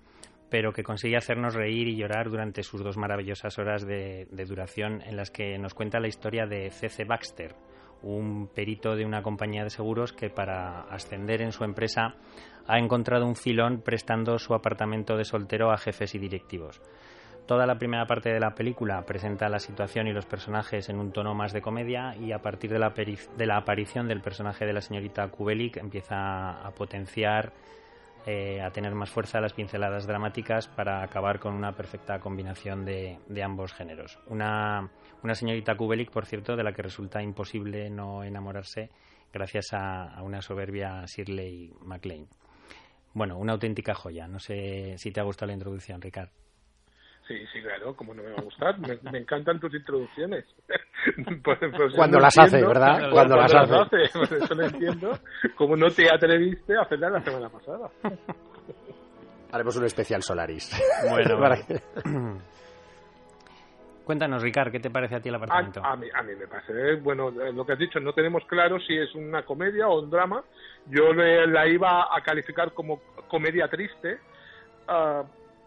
pero que consigue hacernos reír y llorar durante sus dos maravillosas horas de, duración en las que nos cuenta la historia de C.C. Baxter, un perito de una compañía de seguros que para ascender en su empresa ha encontrado un filón prestando su apartamento de soltero a jefes y directivos. Toda la primera parte de la película presenta la situación y los personajes en un tono más de comedia y a partir de la, de la aparición del personaje de la señorita Kubelik empieza a potenciar eh, a tener más fuerza las pinceladas dramáticas para acabar con una perfecta combinación de, ambos géneros. Una, una, señorita Kubelik, por cierto, de la que resulta imposible no enamorarse gracias a, una soberbia Shirley MacLaine. Bueno, una auténtica joya. No sé si te ha gustado la introducción, Ricard. Sí, sí, claro, como no me va a gustar. Me, encantan tus introducciones. Pues, pues Cuando no las hace, ¿verdad? Cuando, Cuando las hace. Pues eso no entiendo. ¿Cómo no te atreviste a hacerla la semana pasada? Haremos un especial Solaris. Bueno, que- Cuéntanos, Ricard, ¿qué te parece a ti el apartamento? A, a mí, a mí me parece, bueno, eh, lo que has dicho, no tenemos claro si es una comedia o un drama. Yo le- la iba a calificar como comedia triste, ah,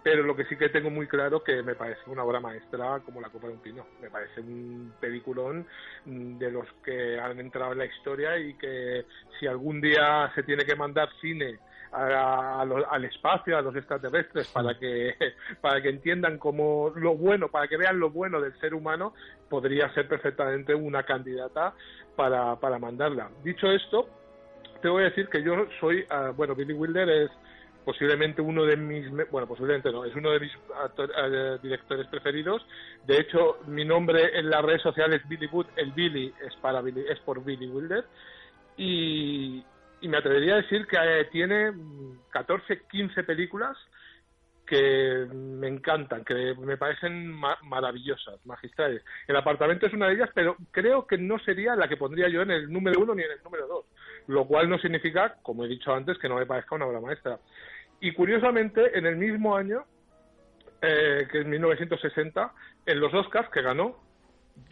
pero lo que sí que tengo muy claro que me parece una obra maestra como la copa de un pino. Me parece un peliculón mm, de los que han entrado en la historia y que si algún día se tiene que mandar cine a- a al espacio, a los extraterrestres, para que, para que entiendan como lo bueno, para que vean lo bueno del ser humano, podría ser perfectamente una candidata para, para mandarla. Dicho esto, te voy a decir que yo soy, ah, bueno, Billy Wilder es posiblemente uno de mis, bueno, posiblemente no, es uno de mis actor- eh, directores preferidos. De hecho, mi nombre en las redes sociales es Billy Wood, el Billy es para Billy, es por Billy Wilder y, y me atrevería a decir que eh, tiene mm, 14, 15 películas que me encantan, que me parecen ma- maravillosas, magistrales. El apartamento es una de ellas, pero creo que no sería la que pondría yo en el número uno ni en el número dos, lo cual no significa, como he dicho antes, que no me parezca una obra maestra. Y curiosamente, en el mismo año, eh, que es 1960, en los Oscars que ganó,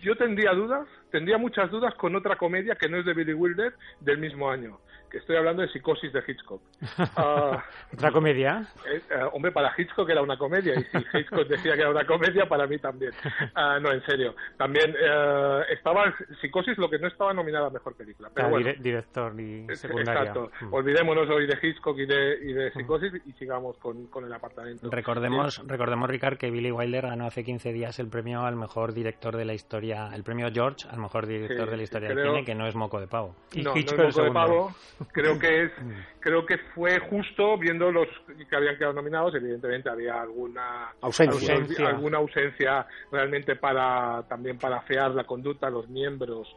yo tendría dudas, tendría muchas dudas con otra comedia que no es de Billy Wilder del mismo año, estoy hablando de Psicosis de Hitchcock. Ah, ¿Otra comedia? eh, eh, hombre, para Hitchcock era una comedia, y si Hitchcock decía que era una comedia, para mí también. Ah, no, en serio. También eh, estaba Psicosis, lo que no estaba nominada a mejor película. Pero Ah, bueno, dire- director y es- secundaria. Exacto. Mm. Olvidémonos hoy de Hitchcock y de, y de Psicosis y sigamos con, con el apartamento. Recordemos, recordemos, Ricard, que Billy Wilder ganó hace 15 días el premio al mejor director de la historia, el premio George al mejor director Sí, de la historia del creo- cine, que no es moco de pavo. Y no, no Hitchcock es moco de pavo. Creo que es, Mm. creo que fue justo viendo los que habían quedado nominados. Evidentemente había alguna Ausencia. Ausencia. alguna ausencia realmente para también para afear la conducta a los miembros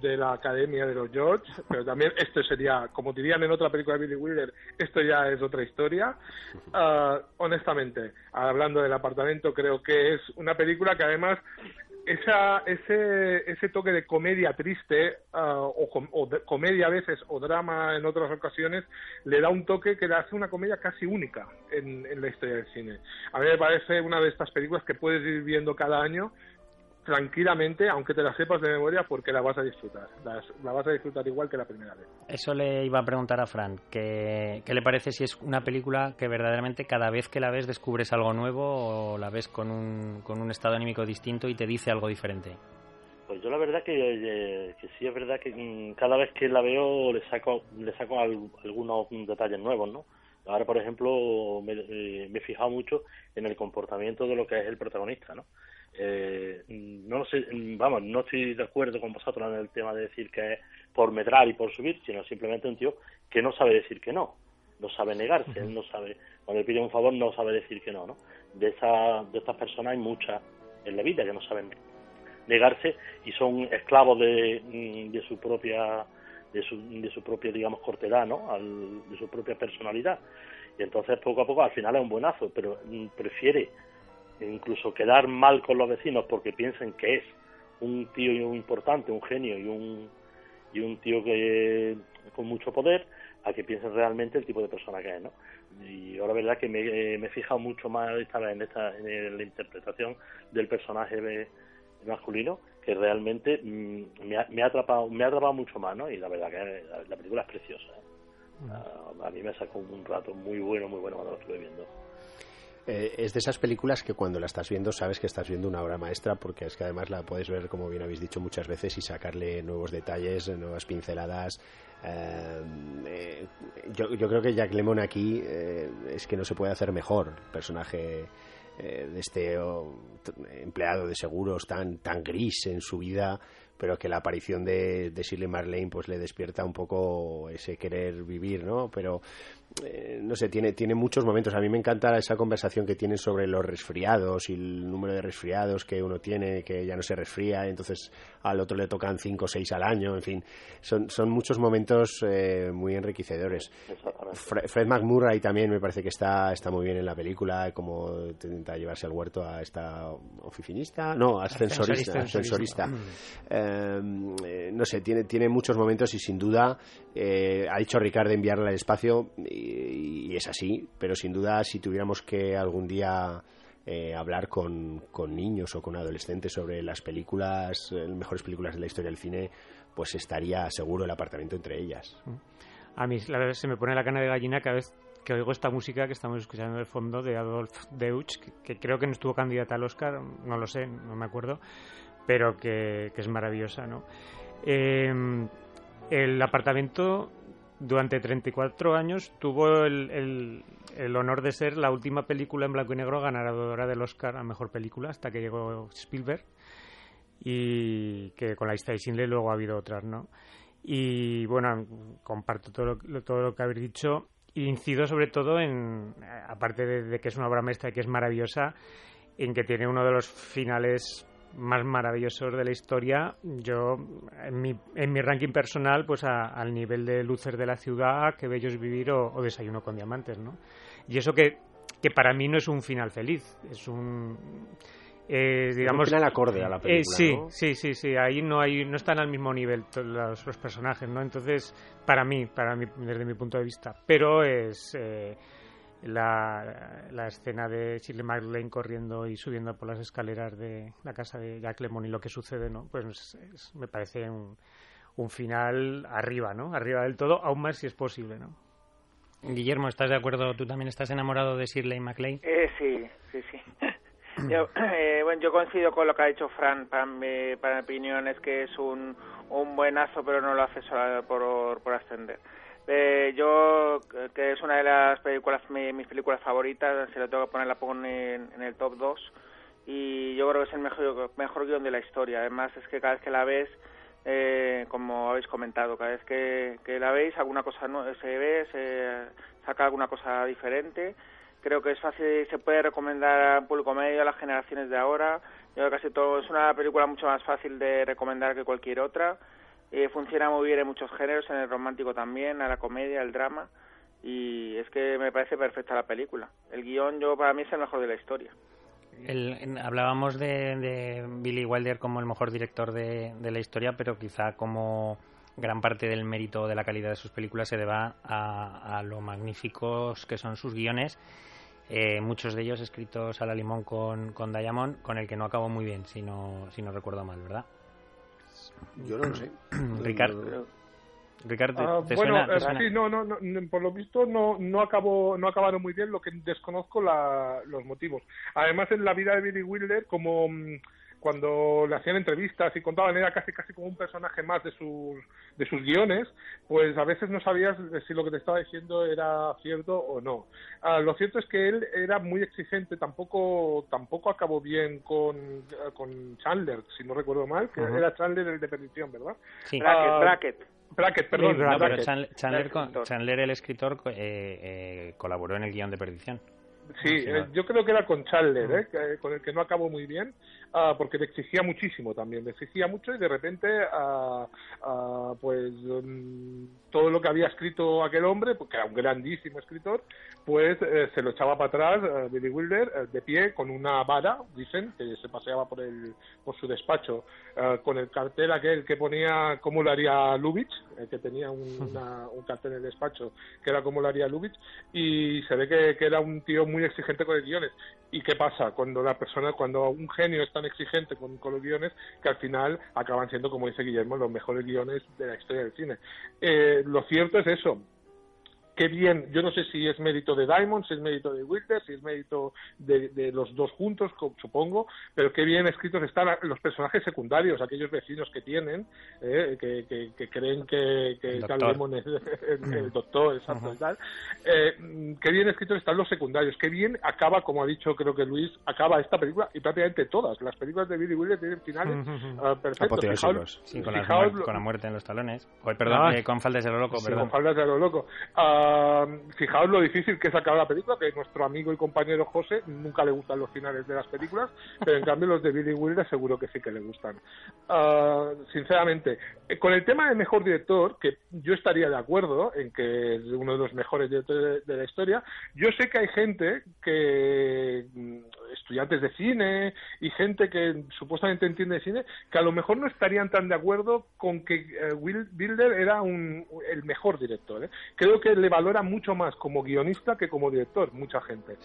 de la Academia de los George, pero también esto sería, como dirían en otra película de Billy Wilder, esto ya es otra historia. Ah, honestamente, hablando del apartamento, creo que es una película que además esa, ese, ese toque de comedia triste ah, o, comedia a veces o drama en otras ocasiones le da un toque que le hace una comedia casi única en, en la historia del cine. A mí me parece una de estas películas que puedes ir viendo cada año tranquilamente, aunque te la sepas de memoria, porque la vas a disfrutar. Las- la vas a disfrutar igual que la primera vez. Eso le iba a preguntar a Fran, que, ¿qué le parece si es una película que verdaderamente cada vez que la ves descubres algo nuevo o la ves con un, con un estado anímico distinto y te dice algo diferente? Pues yo la verdad que, eh, que sí es verdad que cada vez que la veo le saco le saco al- algunos detalles nuevos, ¿no? Ahora, por ejemplo, me, eh, me he fijado mucho en el comportamiento de lo que es el protagonista, ¿no? Eh, no lo sé, vamos, no estoy de acuerdo con vosotros en el tema de decir que es por medrar y por subir, sino simplemente un tío que no sabe decir que no, no sabe negarse, él no sabe, cuando le pide un favor no sabe decir que no, ¿no? De, esa, de estas personas hay muchas en la vida que no saben negarse y son esclavos de, mm, de su propia de su, de su propia digamos cortedad no Al- de su propia personalidad. Y entonces poco a poco al final es un buenazo pero mm, prefiere incluso quedar mal con los vecinos porque piensen que es un tío importante un genio y un y un tío que con mucho poder a que piensen realmente el tipo de persona que es no y yo la verdad que me, eh, me he fijado mucho más esta vez en esta en la interpretación del personaje masculino que realmente mm, me, ha, me ha atrapado me ha atrapado mucho más no y la verdad que la, la película es preciosa ¿eh? a, a mí me sacó un rato muy bueno muy bueno cuando lo estuve viendo Eh, es de esas películas que cuando la estás viendo sabes que estás viendo una obra maestra porque es que además la puedes ver, como bien habéis dicho muchas veces, y sacarle nuevos detalles, nuevas pinceladas. Eh, eh, yo, yo creo que Jack Lemmon aquí eh, es que no se puede hacer mejor. El personaje de este empleado de seguros tan, tan gris en su vida, pero que la aparición de, de Shirley Marlene pues le despierta un poco ese querer vivir, ¿no? Pero eh, no sé, tiene, tiene muchos momentos. A mí me encanta esa conversación que tienen sobre los resfriados y el número de resfriados que uno tiene, que ya no se resfría, entonces al otro le tocan cinco o seis al año, en fin. Son, son muchos momentos eh, muy enriquecedores. Fred McMurray también me parece que está, está muy bien en la película, como intenta llevarse al huerto a esta oficinista, no, ascensorista. ascensorista. Em, eh, no sé, tiene, tiene muchos momentos y sin duda ha dicho Ricardo enviarle al espacio y, es así, pero sin duda si tuviéramos que algún día eh, hablar con, con, niños o con adolescentes sobre las películas, las mejores películas de la historia del cine, pues estaría seguro el apartamento entre ellas. A mí, la verdad, se me pone la cana de gallina cada vez que oigo esta música que estamos escuchando de fondo de Adolf Deutsch, que, creo que no estuvo candidata al Oscar, no lo sé, no me acuerdo, pero que, es maravillosa, ¿no? Eh, el apartamento durante 34 años tuvo el, el, honor de ser la última película en blanco y negro ganadora del Oscar a Mejor Película hasta que llegó Spielberg y que con la lista de Schindler luego ha habido otras, ¿no? Y bueno, comparto todo lo, todo lo que habéis dicho incido sobre todo en, aparte de que es una obra maestra y que es maravillosa, en que tiene uno de los finales más maravillosos de la historia, yo en mi, en mi ranking personal, pues al nivel de Luces de la Ciudad, Que Bellos Vivir o, Desayuno con Diamantes, ¿no? Y eso que, que para mí no es un final feliz, es un... Eh, digamos, un final acorde a la película, sí, sí, sí, sí, ahí no hay, no están al mismo nivel los, los personajes, ¿no? Entonces, para mí, para mí, desde mi punto de vista, pero es... Eh, la, la, escena de Shirley MacLaine corriendo y subiendo por las escaleras de la casa de Jack Lemmon y lo que sucede, ¿no? Pues me parece un, un final arriba, ¿no? Arriba del todo, aún más si es posible, ¿no? Guillermo, ¿estás de acuerdo? ¿Tú también estás enamorado de Shirley MacLaine? Eh, sí, sí, sí. yo, eh, bueno, yo coincido con lo que ha dicho Fran. Para mi, para mi opinión es que es un, un buenazo, pero no lo hace solo por, por ascender. Eh, yo, que es una de las películas, mis películas favoritas, si lo tengo que poner, la pongo en, el top 2. Y yo creo que es el mejor, mejor guion de la historia. Además, es que cada vez que la ves, eh, como habéis comentado, cada vez que, la veis, alguna cosa no, se ve, se saca alguna cosa diferente. Creo que es fácil, se puede recomendar a público medio, a las generaciones de ahora. Yo que casi todo es una película mucho más fácil de recomendar que cualquier otra. Eh, funciona muy bien en muchos géneros, en el romántico también, a la comedia, el drama, y es que me parece perfecta la película. El guion, yo para mí es el mejor de la historia. hablábamos de, Billy Wilder como el mejor director de, la historia, pero quizá como gran parte del mérito de la calidad de sus películas se deba a, lo magníficos que son sus guiones. Eh, muchos de ellos escritos a la limón con, con Diamond, con el que no acabó muy bien, si no, si no recuerdo mal, ¿verdad? Yo no lo sé. Ricardo. Ricardo, ah, ¿te, bueno, suena, eh, sí, no, no, no, por lo visto no, no acabó, no acabaron muy bien, lo que desconozco la, los motivos. Además, en la vida de Billy Wilder, como mm, cuando le hacían entrevistas y contaban era casi casi como un personaje más de sus de sus guiones pues a veces no sabías si lo que te estaba diciendo era cierto o no ah, lo cierto es que él era muy exigente tampoco tampoco acabó bien con, con Chandler si no recuerdo mal que era Chandler el de perdición verdad sí Bracket, Bracket. Bracket, perdón. Chandler, el escritor, eh, eh, colaboró en el guion de Perdición. Sí, eh, yo creo que era con Chandler, ¿eh? con el que no acabó muy bien, ah, porque le exigía muchísimo también, le exigía mucho y de repente, ah, ah, pues mm, todo lo que había escrito aquel hombre, porque era un grandísimo escritor, pues eh, se lo echaba para atrás Billy Wilder de pie con una vara, dicen, que se paseaba por el por su despacho con el cartel aquel que ponía cómo lo haría Lubitsch, que tenía un, un cartel en el despacho que era cómo lo haría Lubitsch, y se ve que, que era un tío muy exigente con los guiones. ¿Y qué pasa cuando la persona, cuando un genio es tan exigente con, los guiones que al final acaban siendo, como dice Guillermo, los mejores guiones de la historia del cine? Eh, lo cierto es eso, qué bien, yo no sé si es mérito de Diamond, si es mérito de Wilder, si es mérito de, los dos juntos, supongo, pero qué bien escritos están los personajes secundarios, aquellos vecinos que tienen, eh, que, creen que, que el, doctor. es el, doctor, exacto, tal. Eh, qué bien escritos están los secundarios, qué bien acaba, como ha dicho creo que Luis, acaba esta película y prácticamente todas. Las películas de Billy Wilder tienen finales uh perfectos. sí, con, la muerte en los talones. perdón, ah. eh, con faldas de lo loco, perdón. Con faldas de lo loco. Uh, fijaos lo difícil que es acabar la película, que nuestro amigo y compañero José nunca le gustan los finales de las películas, pero en cambio los de Billy Wilder seguro que sí que le gustan. Uh, sinceramente, eh, con el tema de mejor director, que yo estaría de acuerdo en que es uno de los mejores directores de la historia, yo sé que hay gente que mm, estudiantes de cine y gente que supuestamente entiende de cine que a lo mejor no estarían tan de acuerdo con que eh, Will Wilder era un, el mejor director. ¿eh? Creo que le valora mucho más como guionista que como director, mucha gente.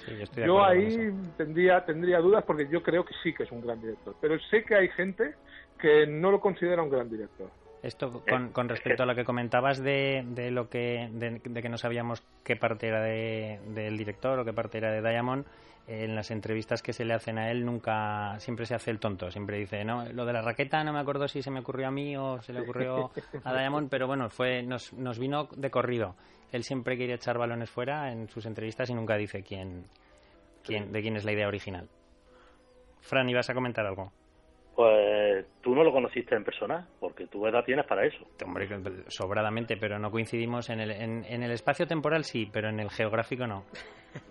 yo ahí tendría, tendría dudas porque yo creo que sí que es un gran director, pero sé que hay gente que no lo considera un gran director. Esto con, con respecto a lo que comentabas de, de lo que de, que no sabíamos qué parte era de, del director o qué parte era de Diamond en las entrevistas que se le hacen a él nunca siempre se hace el tonto siempre dice no lo de la raqueta no me acuerdo si se me ocurrió a mí o se le ocurrió a Diamond pero bueno fue nos, nos vino de corrido él siempre quiere echar balones fuera en sus entrevistas y nunca dice quién, quién de quién es la idea original Fran ibas a comentar algo pues tú no lo conociste en persona, porque tu edad tienes para eso. Hombre, sobradamente, pero no coincidimos en el, en, el espacio temporal sí, pero en el geográfico no.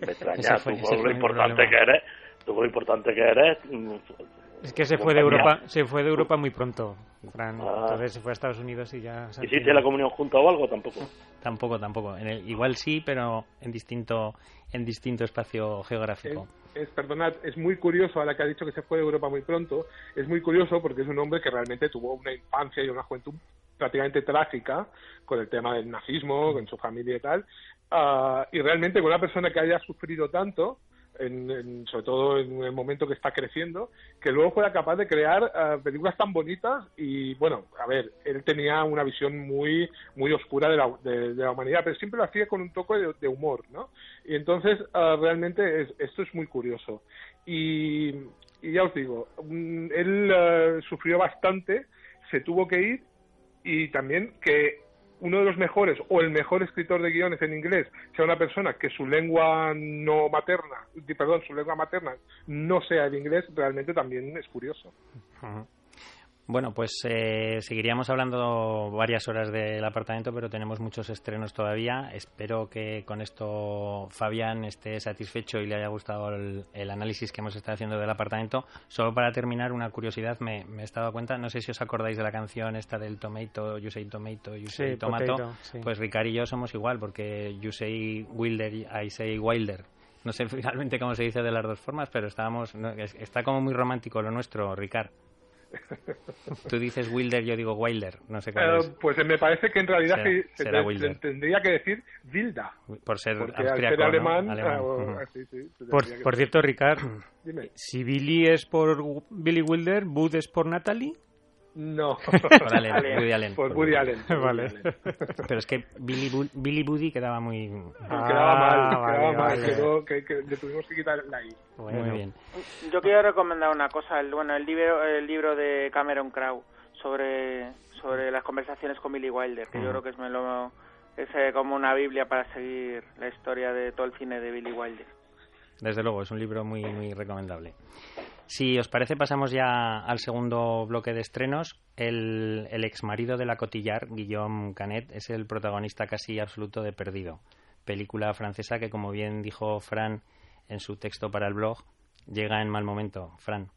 Me extraña, tú lo importante que eres, tú lo importante que eres... Es que se fue de Europa, se fue de Europa muy pronto, Fran. Ah. Entonces se fue a Estados Unidos y ya... ¿Hiciste la comunión junto o algo? Tampoco. Tampoco, tampoco. En el, igual sí, pero en distinto, en distinto espacio geográfico es, perdonad, es muy curioso, a la que ha dicho que se fue de Europa muy pronto, es muy curioso porque es un hombre que realmente tuvo una infancia y una juventud prácticamente trágica con el tema del nazismo, con su familia y tal, ah, y realmente con una persona que haya sufrido tanto, en, sobre todo en el momento que está creciendo, que luego fuera capaz de crear ah, películas tan bonitas y bueno, a ver, él tenía una visión muy muy oscura de la, de, la humanidad, pero siempre lo hacía con un toque de, humor, ¿no? Y entonces ah, realmente esto es muy curioso. Y, ya os digo, mm, él ah, sufrió bastante, se tuvo que ir y también que uno de los mejores o el mejor escritor de guiones en inglés sea una persona que su lengua no materna, perdón, su lengua materna no sea el inglés, realmente también es curioso. Bueno, pues eh, seguiríamos hablando varias horas del apartamento, pero tenemos muchos estrenos todavía. Espero que con esto Fabián esté satisfecho y le haya gustado el, análisis que hemos estado haciendo del apartamento. Solo para terminar, una curiosidad, me, he estado cuenta, no sé si os acordáis de la canción esta del Tomato, You say Tomato, You say Tomato. Pues Ricard y yo somos igual, porque You say Wilder, I say Wilder. No sé finalmente cómo se dice de las dos formas, pero estábamos, está como muy romántico lo nuestro, Ricard. Tú dices Wilder, yo digo Wilder, no sé cuál eh, Pues me parece que en realidad se, tendría que decir Wilda. Por ser, alemán. por, cierto, Ricard, si Billy es por Billy Wilder, Bud es por Natalie. No. Por Allen, Woody Allen. Por Woody Allen. vale. Pero es que Billy, Billy Woody quedaba muy... quedaba mal, quedaba mal. Quedó, que, le tuvimos que quitar la I. muy bien. Yo quiero recomendar una cosa. El, bueno, el libro, el libro de Cameron Crowe sobre, sobre las conversaciones con Billy Wilder, que yo creo que es, me lo, es eh, como una biblia para seguir la historia de todo el cine de Billy Wilder. Desde luego, es un libro muy, muy recomendable. Si os parece, pasamos ya al segundo bloque de estrenos. El, el ex marido de la cotillar, Guillaume Canet, es el protagonista casi absoluto de Perdido, película francesa que, como bien dijo Fran en su texto para el blog, llega en mal momento. Fran.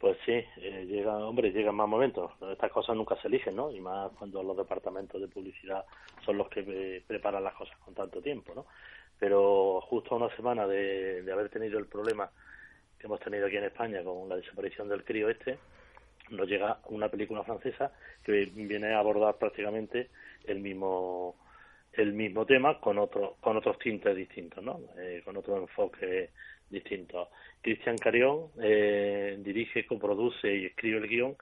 Pues sí, eh, llega, hombre, llega en mal momento. Estas cosas nunca se eligen, ¿no? Y más cuando los departamentos de publicidad son los que eh, preparan las cosas con tanto tiempo, ¿no? Pero justo a una semana de, de haber tenido el problema hemos tenido aquí en España con la desaparición del crío este, nos llega una película francesa que viene a abordar prácticamente el mismo el mismo tema con otro, con otros tintes distintos, ¿no? Eh, con otro enfoque distinto. Cristian Carión eh, dirige, coproduce y escribe el guion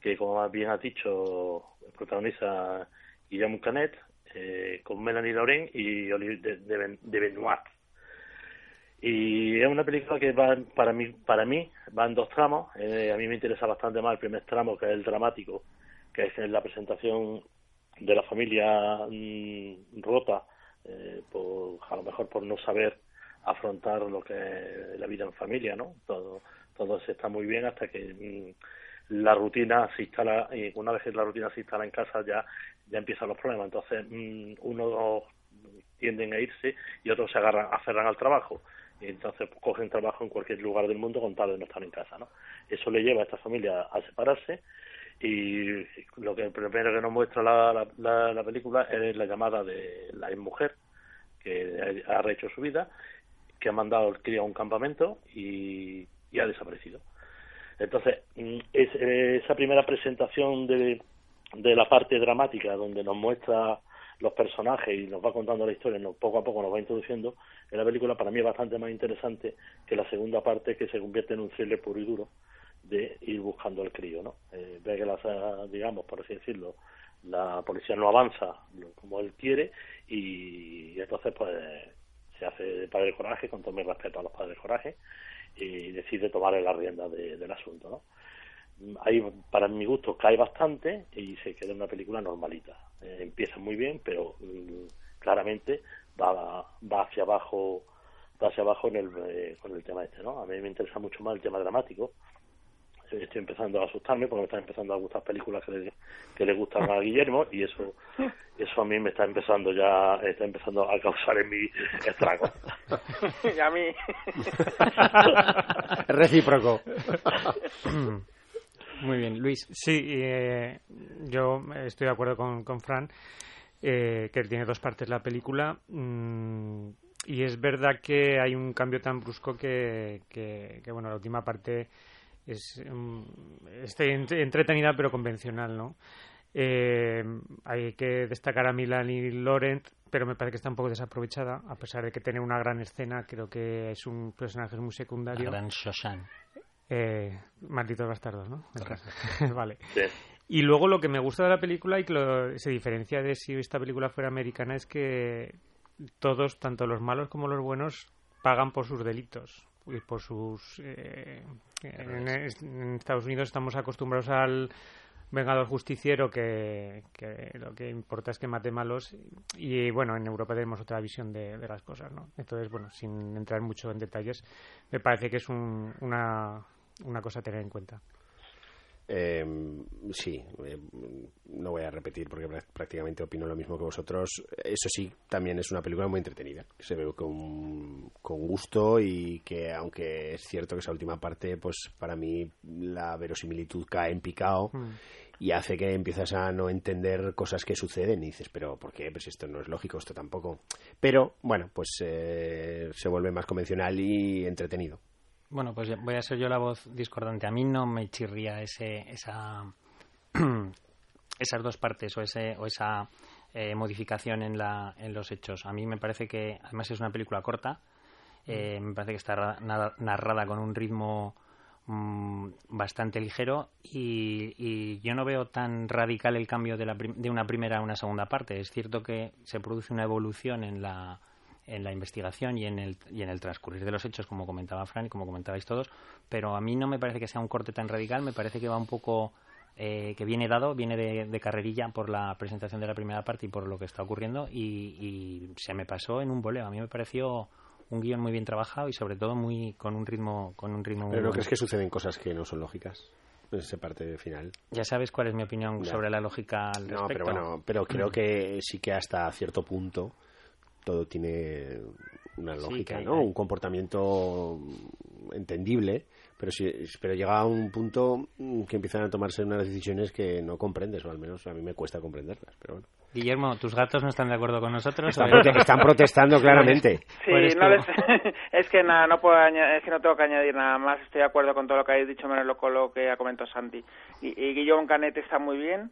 que, como bien ha dicho, protagoniza Guillermo Canet, eh, con Melanie Laurent y Olivier de, de, Benoit. Y es una película que va, para mí, para mí va en dos tramos. Eh, a mí me interesa bastante más el primer tramo, que es el dramático, que es la presentación de la familia mm, rota, eh, por, a lo mejor por no saber afrontar lo que es la vida en familia, ¿no? Todo, todo se está muy bien hasta que mm, la rutina se instala y una vez que la rutina se instala en casa ya ya empiezan los problemas. Entonces, mm, unos tienden a irse y otros se agarran, aferran al trabajo. Y entonces pues, cogen trabajo en cualquier lugar del mundo con tal de no estar en casa, ¿no? Eso le lleva a esta familia a separarse y lo que primero que nos muestra la, la, la película es la llamada de la mujer que ha rehecho su vida, que ha mandado el crío a un campamento y, y ha desaparecido. Entonces, mm, es, esa primera presentación de, de la parte dramática donde nos muestra los personajes y nos va contando la historia, poco a poco nos va introduciendo en la película, para mí es bastante más interesante que la segunda parte que se convierte en un thriller puro y duro de ir buscando al crío, ¿no? Eh, ve que las, digamos, por así decirlo, la policía no avanza como él quiere y, entonces pues se hace de padre coraje con todo mi respeto a los padres coraje y decide tomar la rienda del asunto, ¿no? ahí para mi gusto cae bastante y se queda una película normalita. Eh, empieza muy bien, pero mm, claramente va, va hacia abajo va hacia abajo en el, eh, con el tema este, ¿no? A mí me interesa mucho más el tema dramático. Estoy empezando a asustarme porque me están empezando a gustar películas que le, que le gustan a Guillermo y eso eso a mí me está empezando ya está empezando a causar en mi estrago. y a mí. Recíproco. Muy bien, Luis. Sí, eh, yo estoy de acuerdo con, con Fran, eh, que tiene dos partes la película. Mm, y es verdad que hay un cambio tan brusco que, que, bueno, la última parte es um, entretenida pero convencional, ¿no? Eh, hay que destacar a Milan y Laurent, pero me parece que está un poco desaprovechada, a pesar de que tiene una gran escena, creo que es un personaje muy secundario. La gran Shoshan. Eh, malditos bastardos, ¿no? vale. Y luego lo que me gusta de la película y que se diferencia de si esta película fuera americana es que todos, tanto los malos como los buenos, pagan por sus delitos y por sus. Eh, en, Estados Unidos estamos acostumbrados al vengador justiciero que, lo que importa es que mate malos y bueno en Europa tenemos otra visión de, las cosas no entonces bueno sin entrar mucho en detalles me parece que es una una cosa a tener en cuenta. Eh, sí, eh, no voy a repetir porque prácticamente opino lo mismo que vosotros. Eso sí, también es una película muy entretenida, se ve con, con gusto y que aunque es cierto que esa última parte, pues para mí la verosimilitud cae en picado mm. y hace que empiezas a no entender cosas que suceden y dices, pero ¿por qué? Pues esto no es lógico, esto tampoco. Pero bueno, pues eh, se vuelve más convencional y entretenido. Bueno, pues voy a ser yo la voz discordante. A mí no me chirría ese, esa, esas dos partes o, ese, o esa eh, modificación en, la, en los hechos. A mí me parece que, además es una película corta, eh, me parece que está narrada con un ritmo mm, bastante ligero y, y, yo no veo tan radical el cambio de, la de una primera a una segunda parte. Es cierto que se produce una evolución en la en la investigación y en el, y en el transcurrir de los hechos, como comentaba Fran y como comentabais todos, pero a mí no me parece que sea un corte tan radical, me parece que va un poco eh, que viene dado, viene de, carrerilla por la presentación de la primera parte y por lo que está ocurriendo y, se me pasó en un voleo. A mí me pareció un guion muy bien trabajado y sobre todo muy con un ritmo con un ritmo pero no crees que suceden cosas que no son lógicas en esa parte final ya sabes cuál es mi opinión sobre la lógica al no pero bueno pero creo que sí que hasta cierto punto todo tiene una lógica, ¿no? Un comportamiento entendible, pero si, pero llega a un punto que empiezan a tomarse unas decisiones que no comprendes, o al menos a mí me cuesta comprenderlas, pero bueno. Guillermo, ¿tus gatos no están de acuerdo con nosotros? Están, protestando claramente. Sí, no es que nada, no puedo es que no tengo que añadir nada más. Estoy de acuerdo con todo lo que habéis dicho, menos lo, lo que ha comentado Santi. Y, y Guillermo Canet está muy bien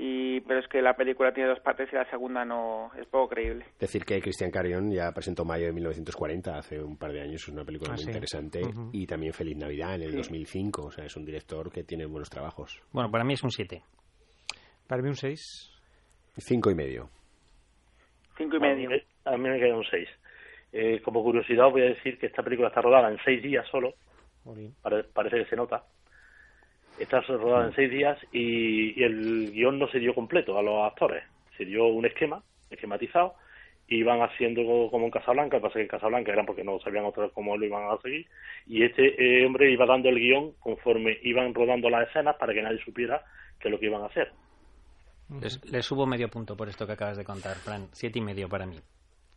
y pero es que la película tiene dos partes y la segunda no es poco creíble. Decir que Christian Carion ya presentó Mayo de 1940, hace un par de años, es una película ah, muy interesante, y también Feliz Navidad en el 2005, o sea, es un director que tiene buenos trabajos. Bueno, para mí es un 7. Para mí un 6. Cinco y medio. Cinco y medio. A mí, me queda un seis. Eh, como curiosidad os voy a decir que esta película está rodada en seis días solo. parece que se nota. Está rodada en seis días y, el guion no se dio completo a los actores. Se dio un esquema, esquematizado, y iban haciendo como en Casablanca, pasa que en Casablanca eran porque no sabían otra cómo lo iban a seguir, y este eh, hombre iba dando el guion conforme iban rodando las escenas para que nadie supiera qué es lo que iban a hacer. Le subo medio punto por esto que acabas de contar, Fran. Siete y medio para mí.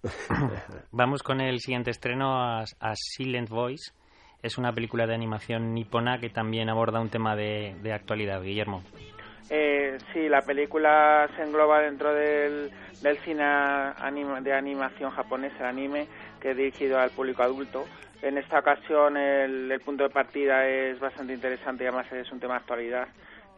Vamos con el siguiente estreno a, Silent Voice. Es una película de animación nipona que también aborda un tema de, actualidad. Guillermo. Eh, sí, la película se engloba dentro del, cine de animación japonés, el anime, que es dirigido al público adulto. En esta ocasión el, punto de partida es bastante interesante y además es un tema de actualidad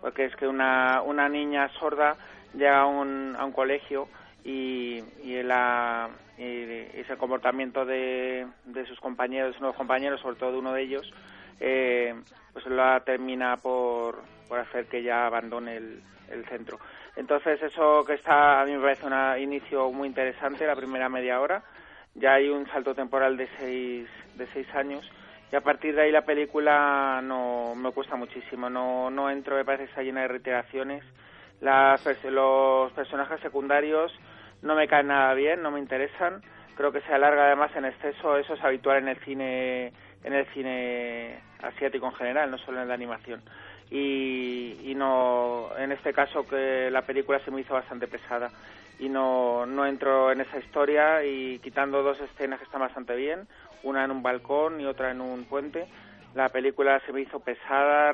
porque es que una, una niña sorda llega a un, a un colegio y, y, la, ese comportamiento de, de sus compañeros, nuevos compañeros, sobre todo de uno de ellos, eh, pues la termina por, por hacer que ella abandone el, el centro. Entonces eso que está, a mí me parece un inicio muy interesante, la primera media hora. Ya hay un salto temporal de seis, de seis años y a partir de ahí la película no me cuesta muchísimo, no, no entro, me parece que está llena de reiteraciones. Las, los personajes secundarios no me caen nada bien, no me interesan. Creo que se alarga además en exceso, eso es habitual en el cine en el cine asiático en general, no solo en la animación. Y, y no, en este caso que la película se me hizo bastante pesada y no, no entro en esa historia y quitando dos escenas que están bastante bien, una en un balcón y otra en un puente. La película se me hizo pesada,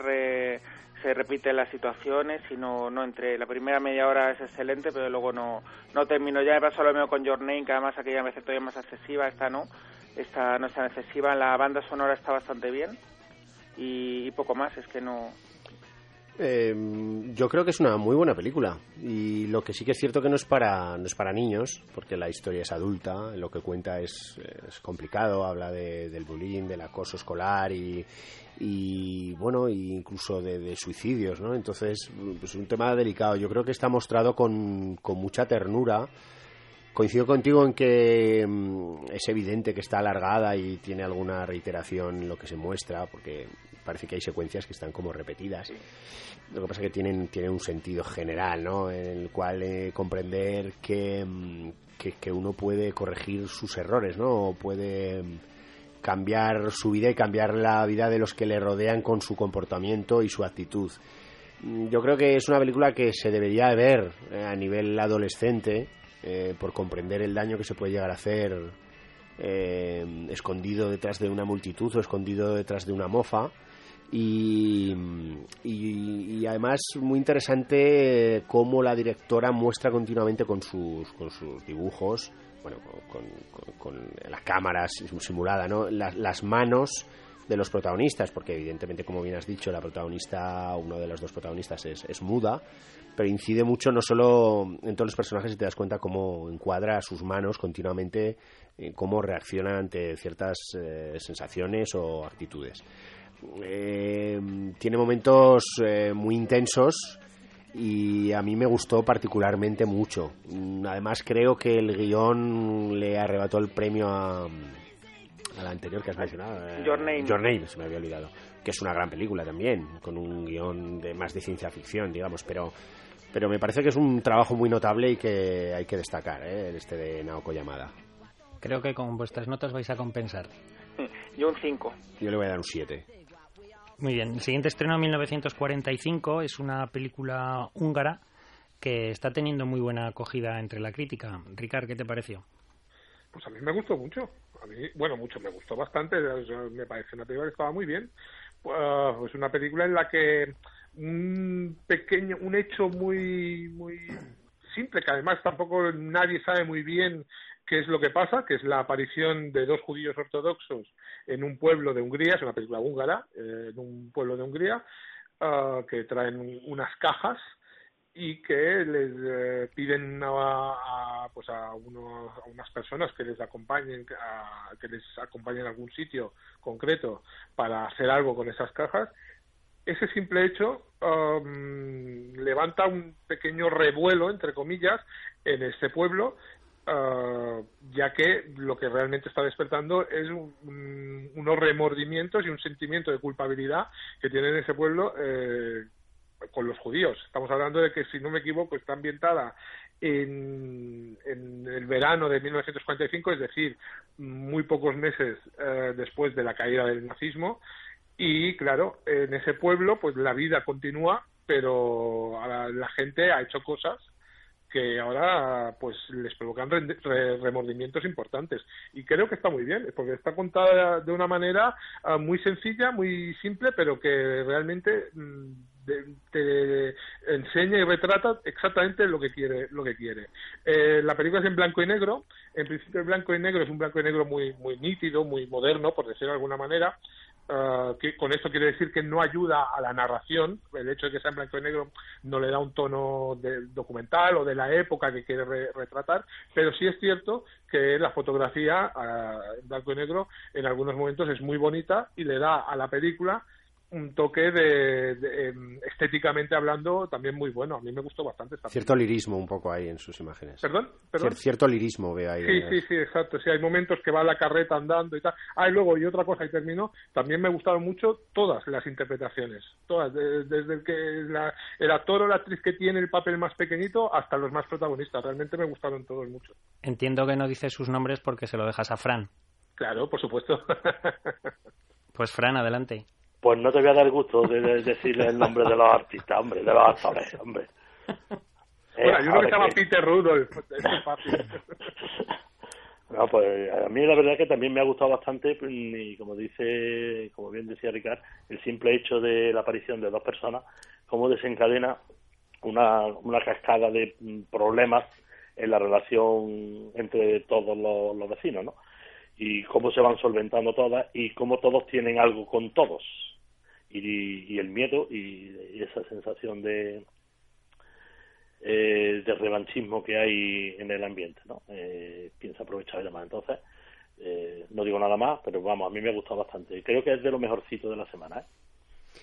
se repiten las situaciones y no, no entré. La primera media hora es excelente, pero luego no, no termino. Ya me pasó lo mismo con Your Name, que además aquella me todavía más excesiva, esta no, esta no es tan excesiva. La banda sonora está bastante bien y poco más, es que no, eh, yo creo que es una muy buena película. Y lo que sí que es cierto que no es para no es para niños porque la historia es adulta lo que cuenta es, es complicado habla de, del bullying del acoso escolar y, y bueno incluso de, suicidios no entonces pues, es un tema delicado. Yo creo que está mostrado con, con mucha ternura. Coincido contigo en que mm, es evidente que está alargada y tiene alguna reiteración lo que se muestra, porque parece que hay secuencias que están como repetidas. Lo que pasa es que tienen, tienen un sentido general, ¿no? En el cual eh, comprender mm, que, que, uno puede corregir sus errores, ¿no? O puede mm, cambiar su vida y cambiar la vida de los que le rodean con su comportamiento y su actitud. Mm, yo creo que es una película que se debería ver eh, a nivel adolescente eh, por comprender el daño que se puede llegar a hacer escondido detrás de una multitud o escondido detrás de una mofa y, además muy interesante cómo la directora muestra continuamente con sus, con sus dibujos, bueno, con, con, la cámara simulada, ¿no? Las, manos de los protagonistas, porque evidentemente, como bien has dicho, la protagonista, uno de los dos protagonistas es, es muda, pero incide mucho no solo en todos los personajes y te das cuenta cómo encuadra sus manos continuamente, cómo reacciona ante ciertas eh, sensaciones o actitudes. Eh, tiene momentos eh, muy intensos y a mí me gustó particularmente mucho. Mm, además creo que el guion le arrebató el premio a, a la anterior que has mencionado. Eh, Your Name. Your Name, se me había olvidado. Que es una gran película también, con un guion de más de ciencia ficción, digamos, pero pero me parece que es un trabajo muy notable y que hay que destacar, ¿eh? este de Naoko Yamada. Creo que con vuestras notas vais a compensar. Yo un 5. Yo le voy a dar un 7. Muy bien, el siguiente estreno 1945 es una película húngara que está teniendo muy buena acogida entre la crítica. Ricard, ¿qué te pareció? Pues a mí me gustó mucho. A mí, bueno, mucho, me gustó bastante. Me parece una película estaba muy bien. Pues una película en la que un pequeño, un hecho muy, muy simple, que además tampoco nadie sabe muy bien qué es lo que pasa, que es la aparición de dos judíos ortodoxos en un pueblo de Hungría, es una película húngara, eh, en un pueblo de Hungría, ah, que traen unas cajas y que les eh, piden a, pues a, unas personas que les acompañen que les acompañen a algún sitio concreto para hacer algo con esas cajas. Ese simple hecho levanta un pequeño revuelo entre comillas en ese pueblo ah, ya que lo que realmente está despertando es unos remordimientos y un sentimiento de culpabilidad que tiene ese pueblo eh, con los judíos. Estamos hablando de que, si no me equivoco, está ambientada en, el verano de 1945, es decir, muy pocos meses eh, después de la caída del nazismo. Y claro, en ese pueblo, pues la vida continúa, pero la gente ha hecho cosas que ahora pues les provocan remordimientos importantes. Y creo que está muy bien porque está contada de una manera ah, muy sencilla muy simple pero que realmente mm, te enseña y retrata exactamente lo que quiere lo que quiere. Eh, la película es en blanco y negro. En principio el blanco y negro es un blanco y negro muy muy nítido muy moderno por decirlo de alguna manera Ah, que con esto quiere decir que no ayuda a la narración, el hecho de que sea en blanco y negro no le da un tono de documental o de la época que quiere retratar, pero sí es cierto que la fotografía ah, en blanco y negro en algunos momentos es muy bonita y le da a la película un toque de, em, estéticamente hablando también muy bueno. A mí me gustó bastante. Esta cierto lirismo un poco ahí en sus imágenes. ¿Perdón? cierto lirismo veo ahí. Sí, sí, sí, exacto. Sí, hay momentos que va la carreta andando y tal. Ah, y luego, y otra cosa, y termino, también me gustaron mucho todas las interpretaciones. Todas, desde el, que el actor o la actriz que tiene el papel más pequeñito hasta los más protagonistas. Realmente me gustaron todos mucho. Entiendo que no dices sus nombres porque se lo dejas a Fran. Claro, por supuesto. pues Fran, adelante. Pues no te voy a dar gusto de, decirle el nombre de los artistas, hombre, de los actores, hombre. Bueno, hay uno que se llama Peter Rudolph, No, pues a mí la verdad que también me ha gustado bastante y como dice, como bien decía Ricard, el simple hecho de la aparición de dos personas, cómo desencadena una, una cascada de problemas en la relación entre todos los, los vecinos, ¿no? Y cómo se van solventando todas y cómo todos tienen algo con todos y, el miedo y, esa sensación de eh, de revanchismo que hay en el ambiente, ¿no? Eh, piensa aprovechar y demás. Entonces, eh, no digo nada más, pero vamos, a mí me ha gustado bastante. Creo que es de lo mejorcito de la semana, ¿eh?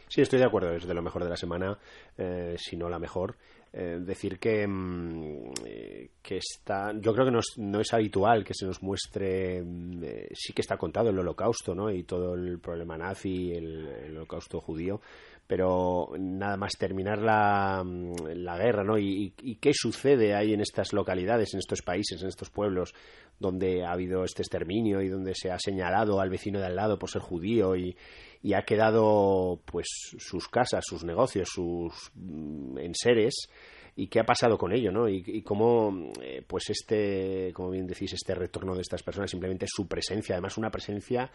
Sí, estoy de acuerdo, es de lo mejor de la semana, eh, si no la mejor. Eh, decir que, mm, eh, que está, yo creo que no es, no es habitual que se nos muestre, mm, sí que está contado el holocausto, ¿no? Y todo el problema nazi, el, holocausto judío, pero nada más terminar la, mm, la guerra, ¿no? Y, y, qué sucede ahí en estas localidades, en estos países, en estos pueblos donde ha habido este exterminio y donde se ha señalado al vecino de al lado por ser judío y, y ha quedado pues sus casas, sus negocios, sus mm, enseres y qué ha pasado con ello, ¿no? Y, cómo, eh, pues este, como bien decís, este retorno de estas personas, simplemente su presencia, además una presencia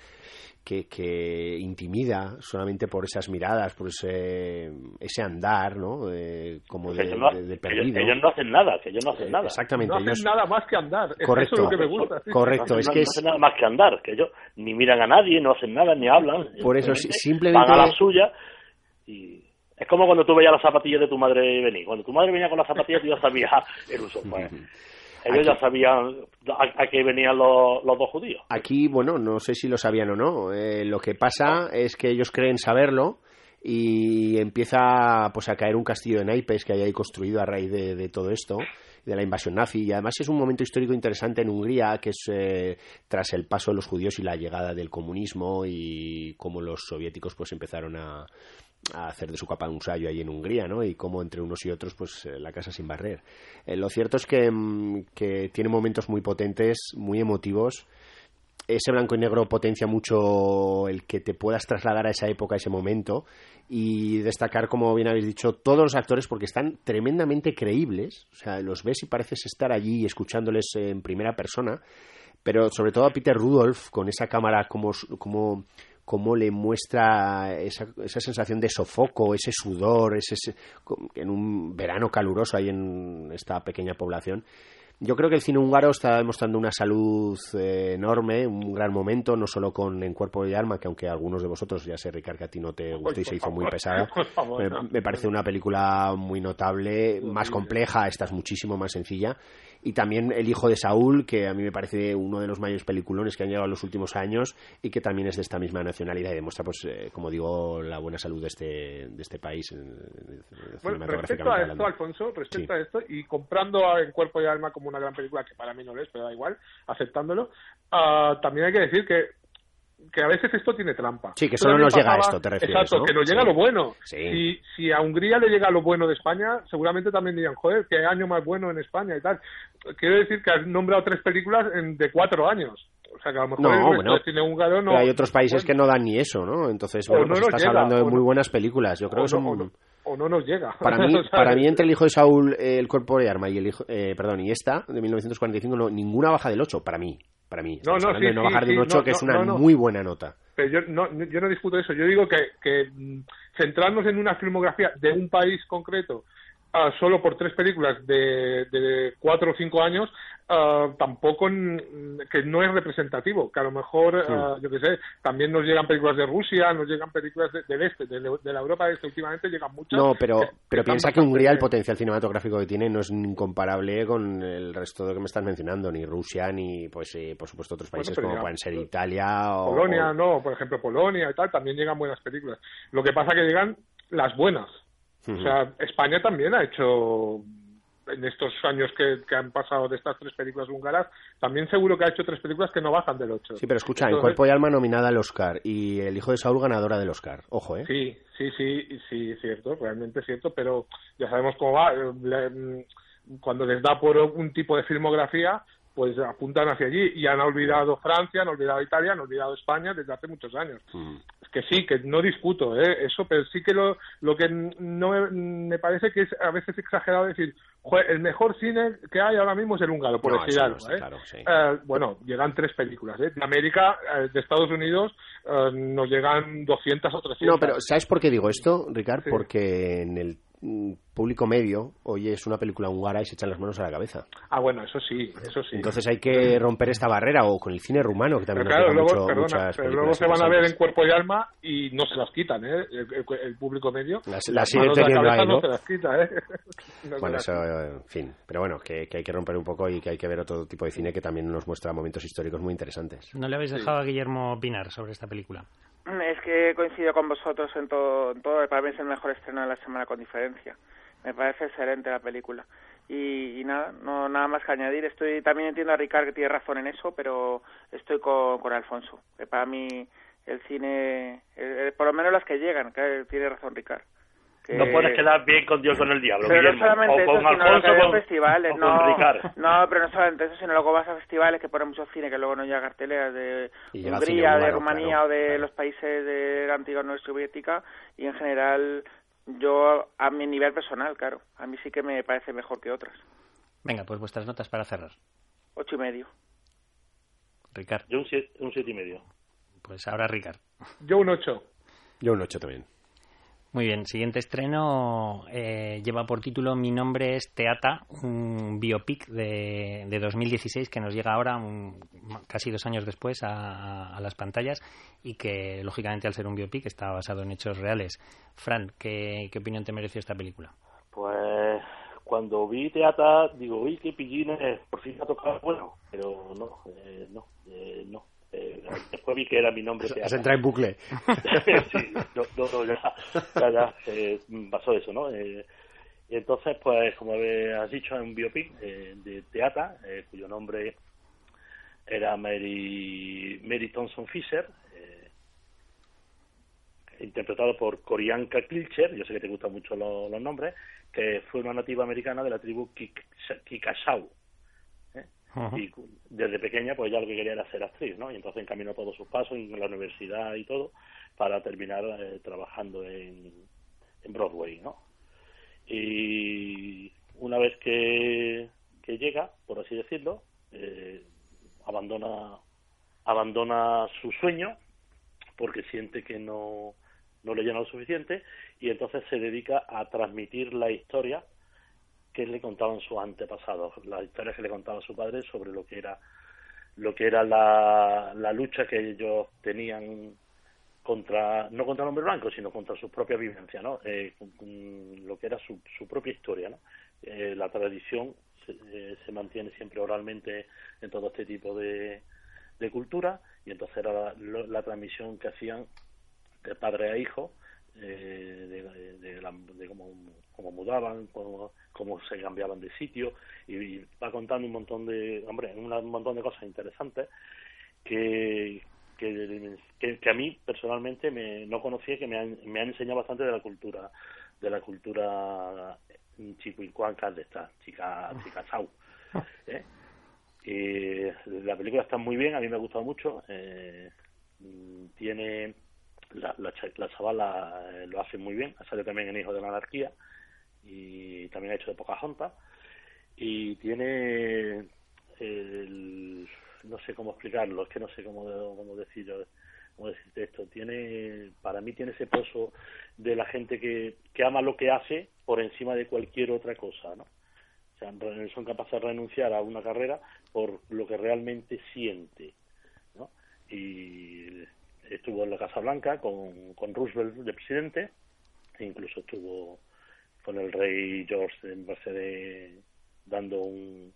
que, que intimida solamente por esas miradas, por ese, ese andar, ¿no? Eh, como de, perdido. Ellos, no hacen nada, que ellos no hacen nada. Exactamente. No hacen nada más que andar. Correcto. Eso es lo que me gusta. Correcto. es que no hacen nada más que andar, que ellos ni miran a nadie, no hacen nada, ni hablan. Por eso, simplemente... Van a la suya y es como cuando tú veías las zapatillas de tu madre venir. Cuando tu madre venía con las zapatillas, tú ya sabías el uso. Pues. Ellos ya sabían a, qué venían los, dos judíos. Aquí, bueno, no sé si lo sabían o no. Eh, lo que pasa es que ellos creen saberlo y empieza pues a caer un castillo de naipes que hay ahí construido a raíz de, todo esto de la invasión nazi y además es un momento histórico interesante en Hungría que es eh, tras el paso de los judíos y la llegada del comunismo y cómo los soviéticos pues empezaron a, a hacer de su capa un sallo ahí en Hungría, ¿no? Y cómo entre unos y otros, pues eh, la casa sin barrer. Eh, lo cierto es que, mm, que, tiene momentos muy potentes, muy emotivos. Ese blanco y negro potencia mucho el que te puedas trasladar a esa época, a ese momento, y destacar, como bien habéis dicho, todos los actores porque están tremendamente creíbles. O sea, los ves y pareces estar allí escuchándoles en primera persona. Pero sobre todo a Peter Rudolph, con esa cámara como, como cómo le muestra esa, esa sensación de sofoco, ese sudor, ese, en un verano caluroso ahí en esta pequeña población. Yo creo que el cine húngaro está demostrando una salud eh, enorme, un gran momento, no solo con En Cuerpo y Arma, que aunque algunos de vosotros, ya sé, Ricardo, que a ti no te gustó y se hizo muy pesada, me, parece una película muy notable, más compleja, esta es muchísimo más sencilla, y también El hijo de Saúl, que a mí me parece uno de los mayores peliculones que han llegado en los últimos años y que también es de esta misma nacionalidad y demuestra, pues, eh, como digo, la buena salud de este, de este país. Bueno, respecto a esto, Alfonso, respecto a esto, y comprando en Cuerpo y Alma como una gran película, que para mí no lo es, pero da igual, aceptándolo, uh, también hay que decir que que a veces esto tiene trampa. Sí, que solo nos llega esto, te refieres. Exacto, que nos llega lo bueno. Si, si, a Hungría le llega lo bueno de España, seguramente también dirían, joder, qué año más bueno en España y tal. Quiero decir que has nombrado tres películas en, de cuatro años. O sea, que a lo mejor no, bueno, cine húngaro no. hay otros países que no dan ni eso, ¿no? Entonces, bueno, pues estás hablando de muy buenas películas. Yo creo que son. O no, nos llega. Para mí, para mí entre el hijo de Saúl, el cuerpo de arma y el hijo, eh, perdón, y esta de 1945, no, ninguna baja del 8 para mí para mí. No, no, no bajar de un 8, que es una muy buena nota. Pero yo no, yo no discuto eso. Yo digo que, que mm, centrarnos en una filmografía de un país concreto uh, solo por tres películas de, de cuatro o cinco años uh, tampoco que no es representativo que a lo mejor uh, yo qué sé también nos llegan películas de Rusia nos llegan películas de, del este de, la Europa este últimamente llegan muchas no pero pero piensa que Hungría el potencial cinematográfico que tiene no es incomparable con el resto de lo que me estás mencionando ni Rusia ni pues eh, por supuesto otros países como pueden ser Italia o Polonia no por ejemplo Polonia y tal también llegan buenas películas. Lo que pasa que llegan las buenas o sea, España también ha hecho en estos años que, han pasado de estas tres películas húngaras, también seguro que ha hecho tres películas que no bajan del 8. Sí, pero escucha, El Cuerpo y Alma nominada al Oscar y El Hijo de Saúl ganadora del Oscar. Ojo, ¿eh? Sí, sí, sí, sí, cierto, realmente cierto, pero ya sabemos cómo va. Cuando les da por un tipo de filmografía, pues apuntan hacia allí y han olvidado Francia, han olvidado Italia, han olvidado España desde hace muchos años. Mm. Que sí, que no discuto ¿eh? eso, pero sí que lo, lo que no me, parece que es a veces exagerado decir, el mejor cine que hay ahora mismo es el húngaro, por decir algo. ¿eh? ¿eh? bueno, llegan tres películas. ¿eh? De América, eh, de Estados Unidos, nos llegan 200 o 300. No, pero ¿sabes por qué digo esto, Ricard? Porque en el público medio oye es una película húngara y se echan las manos a la cabeza. Ah, bueno, eso sí, eso sí. Entonces hay que romper esta barrera o con el cine rumano que también pero luego, pero luego se van a ver en cuerpo y alma y no se las quitan, ¿eh? El, público medio. Las, siguen teniendo ahí, ¿no? se las quita, ¿eh? bueno, eso, en fin. Pero bueno, que, hay que romper un poco y que hay que ver otro tipo de cine que también nos muestra momentos históricos muy interesantes. ¿No le habéis dejado a Guillermo opinar sobre esta película? Es que coincido con vosotros en todo, en todo. Para mí es el mejor estreno de la semana con diferencia. Me parece excelente la película. Y, nada no nada más que añadir. Estoy también entiendo a Ricard que tiene razón en eso pero estoy con, con Alfonso que para mí el cine por lo menos las que llegan que tiene razón Ricard no puedes quedar bien con Dios con el diablo pero no solamente eso, sino Alfonso, con, festivales no, no pero no solamente eso sino luego vas a festivales que ponen mucho cine que luego no llega a carteleras de Hungría de Rumanía o de los países de la antigua Unión Soviética y en general yo, a mi nivel personal, claro, a mí sí que me parece mejor que otras. Venga, pues vuestras notas para cerrar. Ocho y medio. Ricard. Yo un siete, un siete y medio. Pues ahora Ricard. Yo un ocho. Yo un ocho también. Muy bien, siguiente estreno eh, lleva por título Mi nombre es Teata, un biopic de, de 2016 que nos llega ahora, casi dos años después, a, las pantallas y que, lógicamente, al ser un biopic, está basado en hechos reales. Fran, ¿qué, opinión te mereció esta película? Pues cuando vi Teata, digo, uy, qué pillines, por fin ha tocado bueno, pero no, eh, no, eh, no. Eh, después vi que era mi nombre. Se entra en bucle. sí, no, no, ya, ya, ya eh, pasó eso, ¿no? Eh, y entonces, pues, como has dicho, es un biopic de Teata, cuyo nombre era Mary, Mary Thompson Fisher, interpretado por Corianka Kilcher, yo sé que te gustan mucho los, nombres, que fue una nativa americana de la tribu Kikasau y desde pequeña pues ya lo que quería era ser actriz, ¿no? Y entonces encaminó todos sus pasos en la universidad y todo para terminar eh, trabajando en, Broadway, ¿no? Y una vez que, que llega, por así decirlo, eh, abandona abandona su sueño porque siente que no, no le llena lo suficiente y entonces se dedica a transmitir la historia le contaban sus antepasados, las historias que le contaba su padre sobre lo que era lo que era la, la lucha que ellos tenían contra no contra el hombre blanco sino contra su propia vivencia no eh, lo que era su, su propia historia no eh, la tradición se, se, mantiene siempre oralmente en todo este tipo de, de cultura y entonces era la, la transmisión que hacían de padre a hijo eh, de, de, de, cómo, cómo, mudaban, cómo, cómo, se cambiaban de sitio y, va contando un montón de, hombre, un montón de cosas interesantes que, que, que, a mí personalmente me, no conocía que me han, me han enseñado bastante de la cultura de la cultura chicuicuanca de esta chica chica chau ¿eh? la película está muy bien a mí me ha gustado mucho eh, tiene la, la, la chavala eh, lo hace muy bien, ha salido también en Hijo de la Anarquía y también ha hecho de Pocahontas y tiene el, no sé cómo explicarlo, es que no sé cómo, cómo decirlo cómo decirte esto, tiene, para mí tiene ese pozo de la gente que, que ama lo que hace por encima de cualquier otra cosa, ¿no? Son capaces de renunciar a una carrera por lo que realmente siente, ¿no? Y estuvo en la Casa Blanca con, con Roosevelt de presidente, e incluso estuvo con el rey George en Mercedes dando un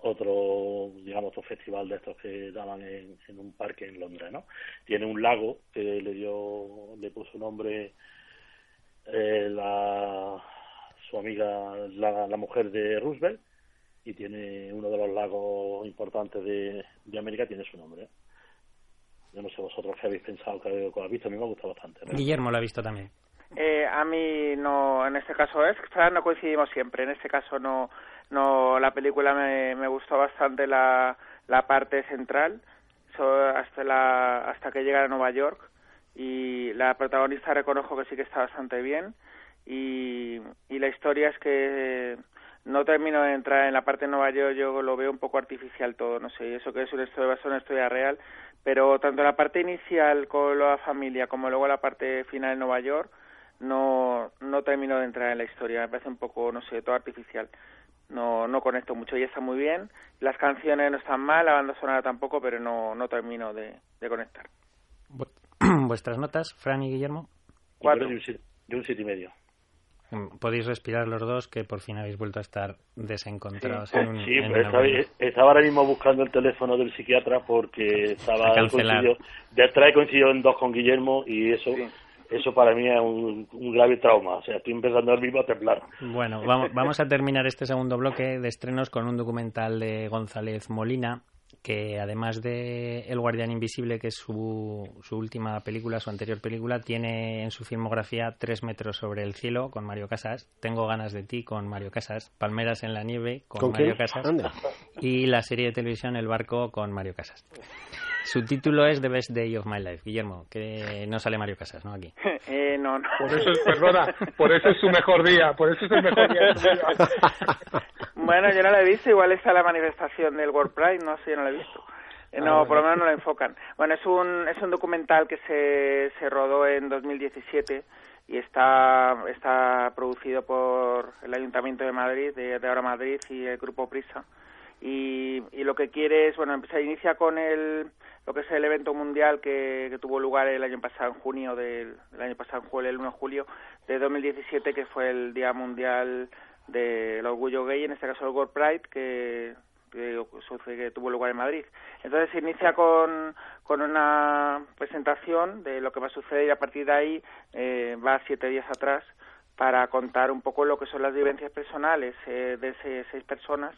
otro digamos otro festival de estos que daban en, un parque en Londres no tiene un lago que le dio le puso nombre eh, la su amiga la, la mujer de Roosevelt y tiene uno de los lagos importantes de, de América tiene su nombre. Yo no sé vosotros qué habéis pensado que, lo habéis visto. A mí me ha gustado bastante. Guillermo lo ha visto también. Eh, a mí no, en este caso es, Fran, no coincidimos siempre. En este caso no, no, la película me, me gustó bastante la, la parte central, hasta la, hasta que llega a Nueva York y la protagonista reconozco que sí que está bastante bien y, y la historia es que no termino de entrar en la parte de Nueva York, yo lo veo un poco artificial todo, no sé, eso que es una historia, una historia real, pero tanto la parte inicial con la familia como luego la parte final en Nueva York no no termino de entrar en la historia me parece un poco no sé todo artificial. No no conecto mucho y está muy bien. Las canciones no están mal la banda sonora tampoco pero no no termino de, de conectar. Vuestras notas Fran y Guillermo. Cuatro. yo un siete y medio podéis respirar los dos que por fin habéis vuelto a estar desencontrados sí, en un, sí estaba, estaba, ahora mismo buscando el teléfono del psiquiatra porque estaba coincidido, de coincidido en dos con Guillermo y eso eso para mí es un, un, grave trauma. O sea estoy empezando ahora mismo a temblar. Bueno vamos, vamos a terminar este segundo bloque de estrenos con un documental de González Molina que además de El Guardián Invisible, que es su, su última película, su anterior película, tiene en su filmografía Tres metros sobre el cielo con Mario Casas, Tengo ganas de ti con Mario Casas, Palmeras en la nieve con, Mario Casas. Y la serie de televisión El barco con Mario Casas. Su título es The Best Day of My Life. Guillermo, que no sale Mario Casas, ¿no? Aquí. Eh, no, no. Por eso es, perdona, por eso es su mejor día, por eso es el mejor día de. Bueno, yo no la he visto, igual está la manifestación del World Pride, no sé, yo no la he visto. Eh, no, por lo menos no la enfocan. Bueno, es un, es un documental que se, se rodó en 2017 y está, está producido por el Ayuntamiento de Madrid, de, de Ahora Madrid y el Grupo Prisa. Y, lo que quiere es, bueno, se inicia con el, lo que es el evento mundial que, que tuvo lugar el año pasado, en junio del, el año pasado, en julio, el 1 de julio de 2017, que fue el Día Mundial del Orgullo Gay, en este caso el World Pride, que, que, que tuvo lugar en Madrid. Entonces se inicia con, con una presentación de lo que va a suceder y a partir de ahí eh, va siete días atrás para contar un poco lo que son las vivencias personales eh, de ese, seis personas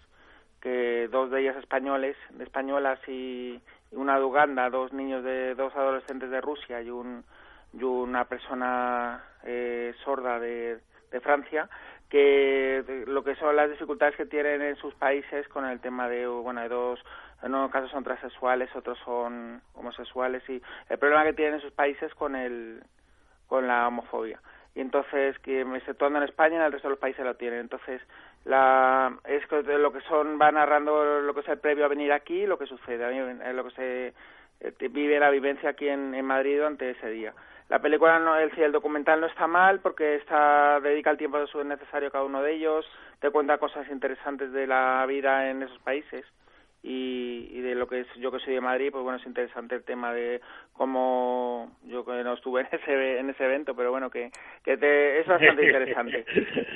que dos de ellas españoles, españolas y, una de Uganda, dos niños de dos adolescentes de Rusia y un y una persona eh, sorda de, de Francia que lo que son las dificultades que tienen en sus países con el tema de bueno de dos en unos casos son transexuales otros son homosexuales y el problema que tienen en sus países con el con la homofobia. Y entonces que exceptuando en España en el resto de los países lo tienen. Entonces la es lo que son va narrando lo que es el previo a venir aquí lo que sucede lo que se eh, vive la vivencia aquí en, en Madrid durante ese día. La película, no, el, el documental no está mal porque está dedica el tiempo necesario a cada uno de ellos, te cuenta cosas interesantes de la vida en esos países y, de lo que es yo que soy de Madrid pues bueno es interesante el tema de cómo yo que no estuve en ese en ese evento pero bueno que que te, es bastante interesante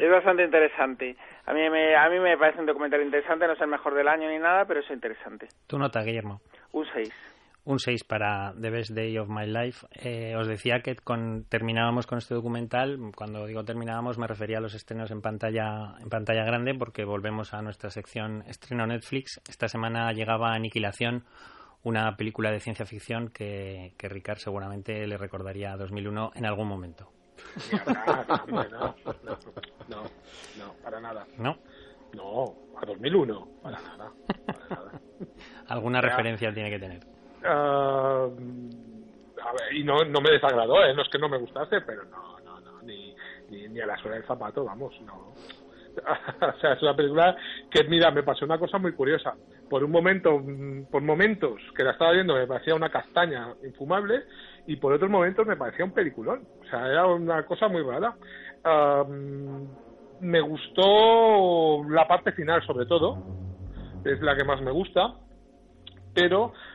es bastante interesante. A mí me a mí me parece un documental interesante no es el mejor del año ni nada pero es interesante. Tu nota Guillermo. Un 6 un 6 para The Best Day of My Life. Eh, os decía que con, terminábamos con este documental. Cuando digo terminábamos me refería a los estrenos en pantalla, en pantalla grande porque volvemos a nuestra sección estreno Netflix. Esta semana llegaba Aniquilación, una película de ciencia ficción que, que Ricard seguramente le recordaría a 2001 en algún momento. no, no, no, para nada. ¿No? No, a 2001, para nada. Para nada. Alguna referencia tiene que tener. Uh, y no, no me desagradó, ¿eh? no es que no me gustase, pero no, no, no, ni, ni, a la suela del zapato, vamos, no. o sea, es una película que, mira, me pasó una cosa muy curiosa. Por un momento, por momentos que la estaba viendo me parecía una castaña infumable y por otros momentos me parecía un peliculón. O sea, era una cosa muy rara. me gustó la parte final, sobre todo, es la que más me gusta, pero Mm,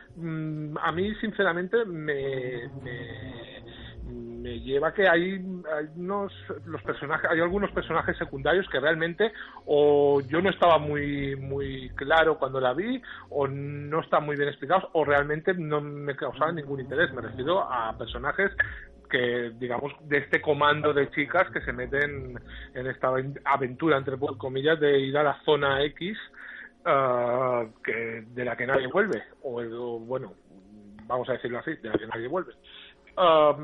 a mí sinceramente me, me, lleva que hay, hay, unos los personajes hay algunos personajes secundarios que realmente o yo no estaba muy muy claro cuando la vi o no están muy bien explicados o realmente no me causaban ningún interés. Me refiero a personajes que digamos de este comando de chicas que se meten en esta aventura entre comillas de ir a la zona X Ah, que de la que nadie vuelve o, bueno vamos a decirlo así de la que nadie vuelve ah,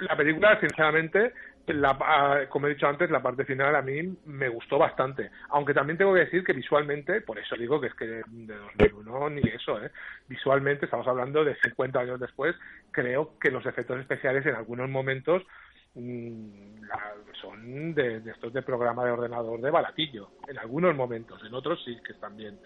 la película sinceramente la, ah, como he dicho antes la parte final a mí me gustó bastante aunque también tengo que decir que visualmente por eso digo que es que de 2001 ni eso ¿eh? visualmente estamos hablando de 50 años después creo que los efectos especiales en algunos momentos Mm, son de, estos de programa de ordenador de baratillo, en algunos momentos, en otros sí que están bien.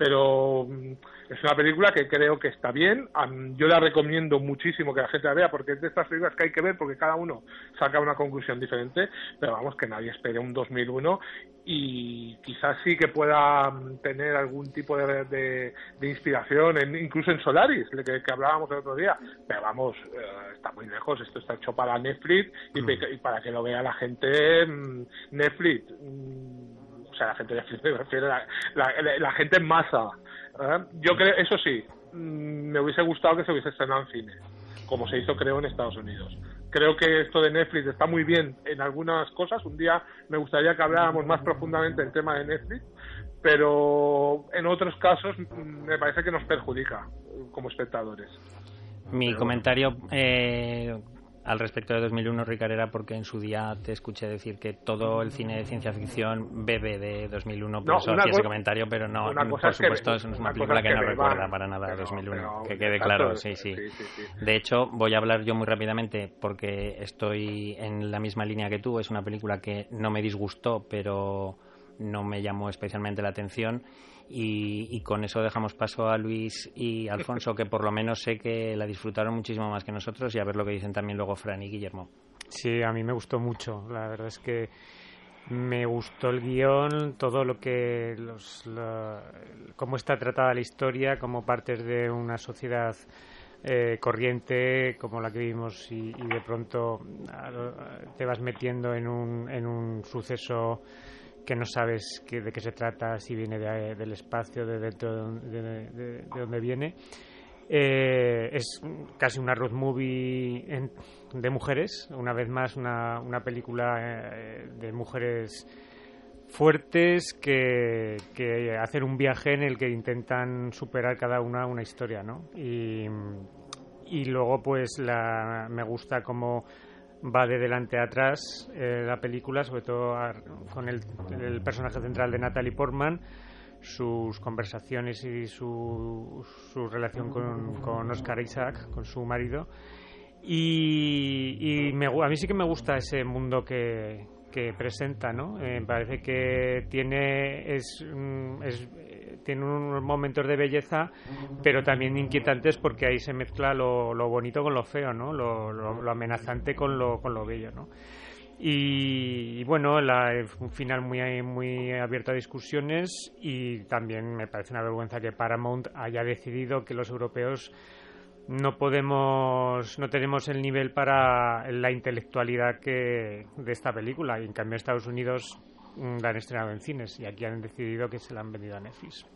Pero mm, es una película que creo que está bien, yo la recomiendo muchísimo que la gente la vea, porque es de estas películas que hay que ver, porque cada uno saca una conclusión diferente, pero vamos, que nadie espere un 2001 y quizás sí que pueda mm, tener algún tipo de, de, inspiración, en, incluso en Solaris, que, que, hablábamos el otro día, pero vamos, eh, está muy lejos, esto está hecho para Netflix y, mm. para que lo vea la gente, Netflix, sea, la gente Netflix, me refiero la, la, gente en masa. ¿eh? Yo creo, eso sí, me hubiese gustado que se hubiese estrenado en cine, como se hizo creo en Estados Unidos creo que esto de Netflix está muy bien en algunas cosas. Un día me gustaría que habláramos más profundamente del tema de Netflix, pero en otros casos me parece que nos perjudica como espectadores. Mi comentario eh, al respecto de 2001, Ricard, era porque en su día te escuché decir que todo el cine de ciencia ficción bebe de 2001, por eso hacía ese comentario, pero no, por supuesto, es una, película que, no recuerda para nada 2001, que quede claro, sí, sí. De hecho, voy a hablar yo muy rápidamente porque estoy en la misma línea que tú, es una película que no me disgustó, pero no me llamó especialmente la atención y, con eso dejamos paso a Luis y Alfonso, que por lo menos sé que la disfrutaron muchísimo más que nosotros, y a ver lo que dicen también luego Fran y Guillermo. Sí, a mí me gustó mucho. La verdad es que me gustó el guion, todo lo que. Los, cómo está tratada la historia, como partes de una sociedad. Eh, corriente como la que vimos y, y, de pronto te vas metiendo en un, en un suceso que no sabes de qué se trata, si viene del espacio, de dentro de, de, donde viene. Eh, es casi una road movie de mujeres, una vez más una, una película eh, de mujeres fuertes que, que hacen un viaje en el que intentan superar cada una una historia, ¿no? Y, y luego pues la, me gusta como va de delante a atrás eh, la película, sobre todo con el, personaje central de Natalie Portman, sus conversaciones y su, su relación con, con, Oscar Isaac, con su marido. Y, me, a mí sí que me gusta ese mundo que, que presenta, ¿no? Eh, parece que tiene es, es tiene unos momentos de belleza, pero también inquietantes porque ahí se mezcla lo, bonito con lo feo, ¿no? Lo, amenazante con lo, con lo bello, ¿no? Y, bueno, la, un final muy, muy abierto a discusiones y también me parece una vergüenza que Paramount haya decidido que los europeos no podemos, no tenemos el nivel para la intelectualidad que de esta película y en cambio Estados Unidos la han estrenado en cines y aquí han decidido que se la han vendido a Netflix.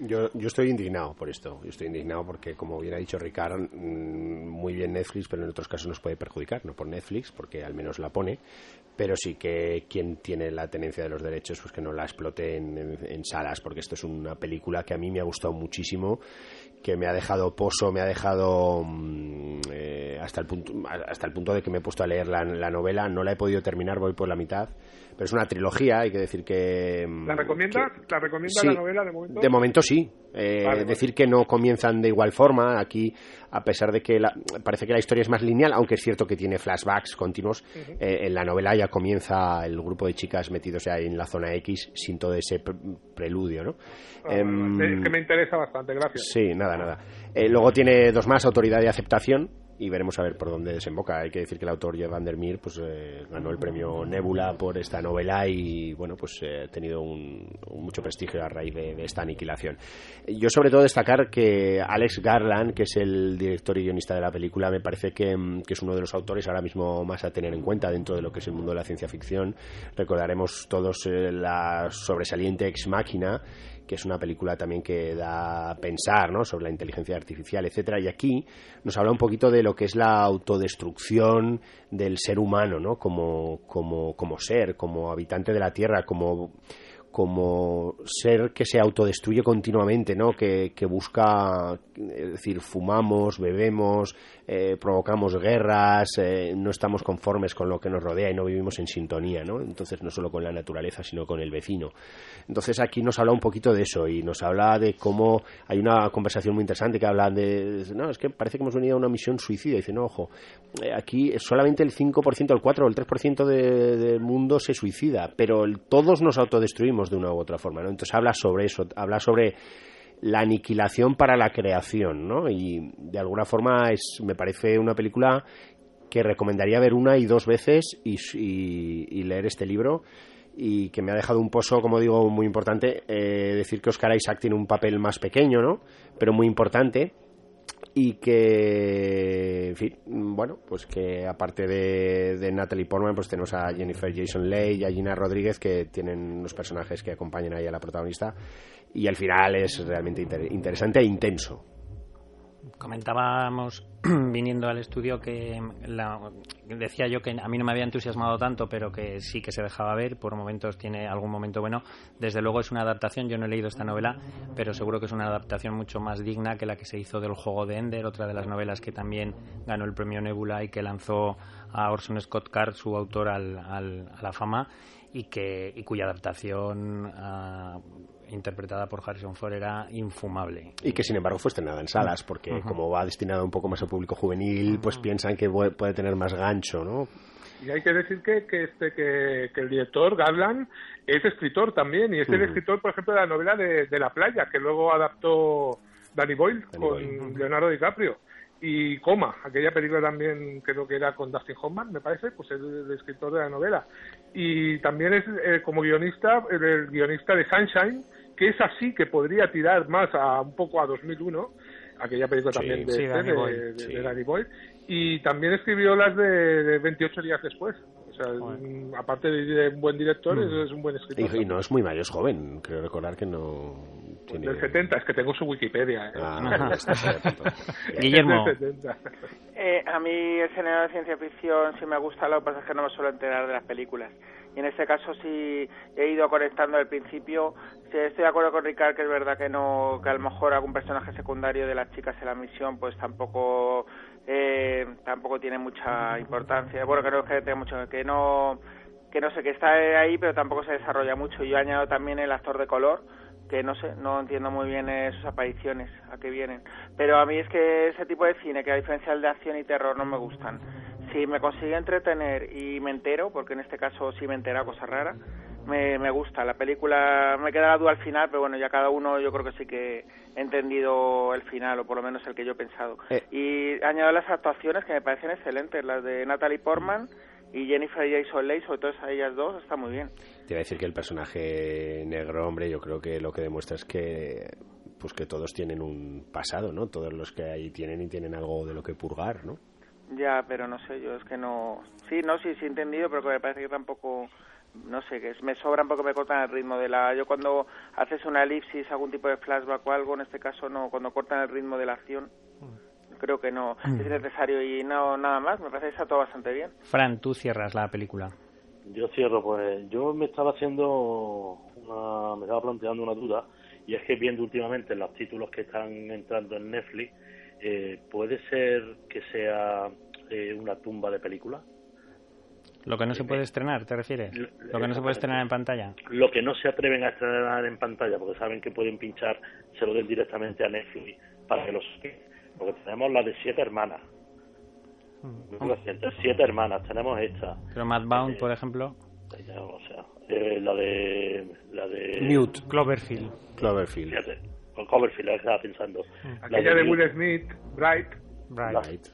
Yo, yo estoy indignado por esto. Yo estoy indignado porque, como bien ha dicho Ricard, mm, muy bien Netflix, pero en otros casos nos puede perjudicar. No por Netflix, porque al menos la pone, pero sí que quien tiene la tenencia de los derechos, pues que no la explote en, salas, porque esto es una película que a mí me ha gustado muchísimo, que me ha dejado pozo, me ha dejado mm, eh, hasta, el punto, hasta el punto de que me he puesto a leer la, la novela. No la he podido terminar, voy por la mitad pero es una trilogía, hay que decir que... Mm, ¿La recomiendas? ¿La recomienda la novela de momento? De momento sí. Eh, decir que no comienzan de igual forma, aquí, a pesar de que parece que la historia es más lineal, aunque es cierto que tiene flashbacks continuos, eh, en la novela ya comienza el grupo de chicas metidos ya en la zona X sin todo ese preludio, ¿no? Ah, em, que me interesa bastante, gracias. Sí, nada, nada. Eh, luego tiene dos más, autoridad de aceptación, y veremos a ver por dónde desemboca. Hay que decir que el autor Jeff Van der Meer pues, eh, ganó el premio Nebula por esta novela y bueno pues eh, ha tenido un, mucho prestigio a raíz de, esta aniquilación. Yo sobre todo destacar que Alex Garland, que es el director y guionista de la película, me parece que, es uno de los autores ahora mismo más a tener en cuenta dentro de lo que es el mundo de la ciencia ficción. Recordaremos todos eh, la sobresaliente Ex Máquina que es una película también que da a pensar ¿no? sobre la inteligencia artificial, etcétera. Y aquí nos habla un poquito de lo que es la autodestrucción del ser humano, ¿no? como, como, como ser, como habitante de la Tierra, como como ser que se autodestruye continuamente, ¿no? Que, que busca, es decir, fumamos, bebemos, eh, provocamos guerras, eh, no estamos conformes con lo que nos rodea y no vivimos en sintonía, ¿no? Entonces, no solo con la naturaleza, sino con el vecino. Entonces, aquí nos habla un poquito de eso y nos habla de cómo hay una conversación muy interesante que habla de, no, es que parece que hemos venido a una misión suicida. Y dice, no, ojo, eh, aquí solamente el 5%, el 4 o el 3% del mundo se suicida, pero todos nos autodestruimos de una u otra forma, ¿no? Entonces habla sobre eso, habla sobre la aniquilación para la creación, ¿no? Y de alguna forma es, me parece una película que recomendaría ver una y dos veces y, leer este libro y que me ha dejado un pozo, como digo, muy importante. Eh, decir que Oscar Isaac tiene un papel más pequeño, ¿no? Pero muy importante y que, en fin, bueno, pues que aparte de, de, Natalie Portman, pues tenemos a Jennifer Jason Leigh y a Gina Rodríguez que tienen unos personajes que acompañan ahí a la protagonista y al final es realmente interesante e intenso. Comentábamos viniendo al estudio que decía yo que a mí no me había entusiasmado tanto, pero que sí que se dejaba ver, por momentos tiene algún momento bueno. Desde luego es una adaptación, yo no he leído esta novela, pero seguro que es una adaptación mucho más digna que la que se hizo del juego de Ender, otra de las novelas que también ganó el premio Nebula y que lanzó a Orson Scott Card, su autor, al, a la fama y, que, y cuya adaptación uh, interpretada por Harrison Ford era infumable. Y que sin embargo fue estrenada en salas, porque como va destinado un poco más al público juvenil, pues piensan que puede tener más gancho, ¿no? Y hay que decir que, que, este, que, el director, Garland, es escritor también, y es el escritor, por ejemplo, de la novela de, La playa, que luego adaptó Danny Boyle con Leonardo DiCaprio y Coma, aquella película también creo que era con Dustin Hoffman, me parece, pues es el, escritor de la novela. Y también es eh, como guionista, el, guionista de Sunshine, que es así que podría tirar más a un poco a 2001, aquella película también de, sí, Danny de, Danny Boyle, y también escribió las de, 28 días después. O sea, aparte de, un buen director, mm. es, un buen escritor. Y, no es muy mayor, es joven. Creo recordar que no. Del 70, es que tengo su Wikipedia. ¿eh? Ah, Guillermo. Eh, a mí el género de ciencia ficción sí me gusta, lo que pasa es que no me suelo enterar de las películas. Y en este caso sí he ido conectando al principio. Sí, estoy de acuerdo con Ricard que es verdad que no que a lo mejor algún personaje secundario de las chicas en la misión pues tampoco eh, tampoco tiene mucha importancia. Bueno, creo que tenga mucho que no que no sé que está ahí, pero tampoco se desarrolla mucho. Yo añado también el actor de color que no sé, no entiendo muy bien sus apariciones, a qué vienen. Pero a mí es que ese tipo de cine, que a diferencia del de acción y terror, no me gustan. Si me consigue entretener y me entero, porque en este caso sí me entera cosa rara, me, me gusta. La película me queda la duda al final, pero bueno, ya cada uno yo creo que sí que he entendido el final, o por lo menos el que yo he pensado. Eh. Y añado las actuaciones que me parecen excelentes, las de Natalie Portman y Jennifer Jason Leigh, sobre todo a ellas dos, está muy bien. Te iba a decir que el personaje negro, hombre, yo creo que lo que demuestra es que pues que todos tienen un pasado, ¿no? Todos los que ahí tienen y tienen algo de lo que purgar, ¿no? Ya, pero no sé, yo es que no... Sí, no, sí, sí he entendido, pero que me parece que tampoco... No sé, que me sobran porque me cortan el ritmo de la... Yo cuando haces una elipsis, algún tipo de flashback o algo, en este caso no, cuando cortan el ritmo de la acción, creo que no Mm. es necesario y no nada más, me parece que está todo bastante bien. Fran, tú cierras la película. Yo cierro, pues yo me estaba haciendo una, me estaba planteando una duda y es que viendo últimamente los títulos que están entrando en Netflix, eh, ¿puede ser que sea eh, una tumba de película? Lo que no se puede estrenar, ¿te refieres? Lo que no se puede estrenar en pantalla. Lo que no se atreven a estrenar en pantalla porque saben que pueden pinchar, se lo den directamente a Netflix para que los... Porque tenemos la de siete hermanas. Reciente, siete hermanas, tenemos esta. Pero Madbound, por ejemplo. O sea, eh, la de la de Newt. Cloverfield. Cloverfield. Fíjate, con Coverfield la que estaba pensando. La Aquella de Newt, Will Smith, Bright. Right. Right.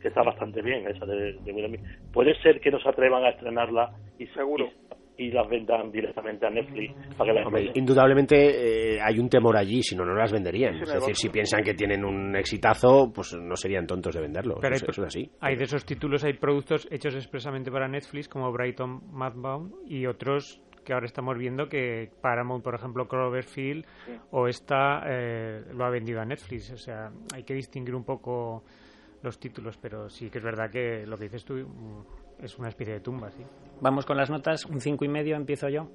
que está bastante bien esa de, de Will Smith. Puede ser que no se atrevan a estrenarla y Seguro. y, y las vendan directamente a Netflix para que las Hombre, indudablemente eh, hay un temor allí, si no, no las venderían. Es decir, si piensan que tienen un exitazo, pues no serían tontos de venderlo. Pero eso, hay, eso es así. hay de esos títulos, hay productos hechos expresamente para Netflix, como Brighton Madbound, y otros que ahora estamos viendo que Paramount, por ejemplo, Cloverfield, Sí. o esta eh, lo ha vendido a Netflix. O sea, hay que distinguir un poco los títulos, pero sí que es verdad que lo que dices tú mm, es una especie de tumba, sí. Vamos con las notas. Un cinco y medio, empiezo yo.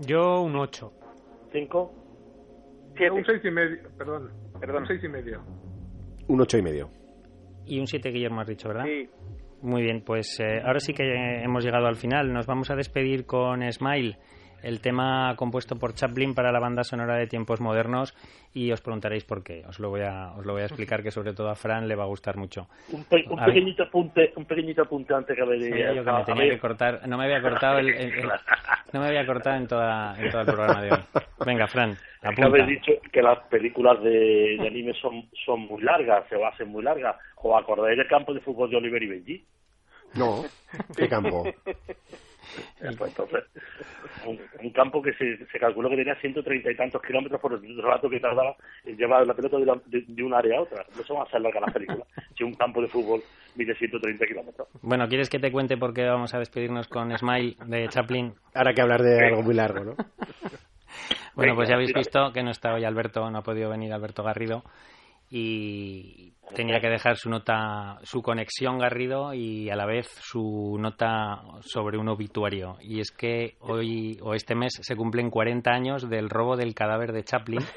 Yo un 8. ¿Cinco? Siete. Un seis y medio, perdón. Perdón. Un seis y medio. Un ocho y medio. Y un siete, Guillermo, has dicho, ¿verdad? Sí, Muy bien, pues eh, ahora sí que hemos llegado al final. Nos vamos a despedir con Smile, el tema compuesto por Chaplin para la banda sonora de tiempos modernos y os preguntaréis por qué. Os lo voy a, os lo voy a explicar que sobre todo a Fran le va a gustar mucho. Un, pe- pequeñito apunte, un pequeñito apunte antes que venía. yo que me tenía que cortar, no me había cortado el, el- el- no me había cortado en toda en todo el programa de hoy. Venga, Fran, apunta. habéis dicho que las películas de, de anime son, son muy largas, se hacen muy largas. ¿O acordáis del campo de fútbol de Oliver y Benji? No, ¿qué campo? Pues entonces, un, un campo que se, se calculó que tenía 130 y tantos kilómetros por el rato que tardaba en llevar la pelota de, la- de, de un área a otra. No se van a hacer largas las películas. Si un campo de fútbol mide 130 kilómetros. Bueno, ¿quieres que te cuente por qué vamos a despedirnos con Smile de Chaplin? Ahora que hablar de algo muy largo, ¿no? Bueno, pues ya habéis visto que no está hoy Alberto, no ha podido venir Alberto Garrido y tenía que dejar su nota, su conexión Garrido y a la vez su nota sobre un obituario. Y es que hoy o este mes se cumplen 40 años del robo del cadáver de Chaplin.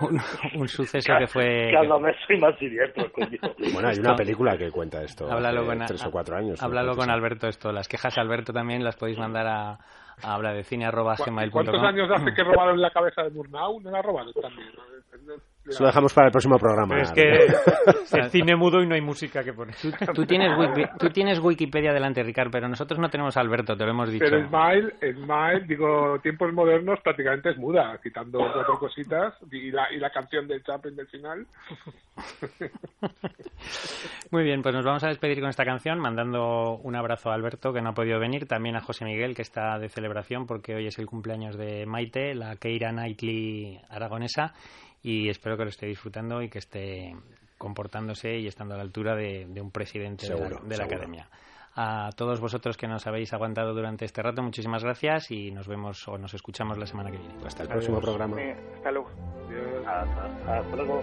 Un, un suceso que fue... Cada vez soy más siniestro, coño. Bueno, hay una película que cuenta esto. Háblalo con, tres o cuatro años. háblalo con Alberto esto. Las quejas Alberto también las podéis mandar a, a habla de cine arroba ¿Cu- gmail ¿Cuántos años hace que robaron la cabeza de Murnau? ¿No la robaron también? Eso lo dejamos para el próximo programa. Pero es que es cine mudo y no hay música que poner. Tú tienes, Wiki- tú tienes Wikipedia delante, Ricard, pero nosotros no tenemos a Alberto, te lo hemos dicho. Pero Smile, Smile, digo, tiempos modernos prácticamente es muda, quitando cuatro cositas y la, y la canción del Chaplin del final. Muy bien, pues nos vamos a despedir con esta canción, mandando un abrazo a Alberto, que no ha podido venir, también a José Miguel, que está de celebración, porque hoy es el cumpleaños de Maite, la Keira Knightley aragonesa, y espero que lo esté disfrutando y que esté comportándose y estando a la altura de, de un presidente de la- de academia. A todos vosotros que nos habéis aguantado durante este rato, muchísimas gracias y nos vemos o nos escuchamos la semana que viene. Hasta el próximo programa. Hasta luego. Hasta, hasta luego.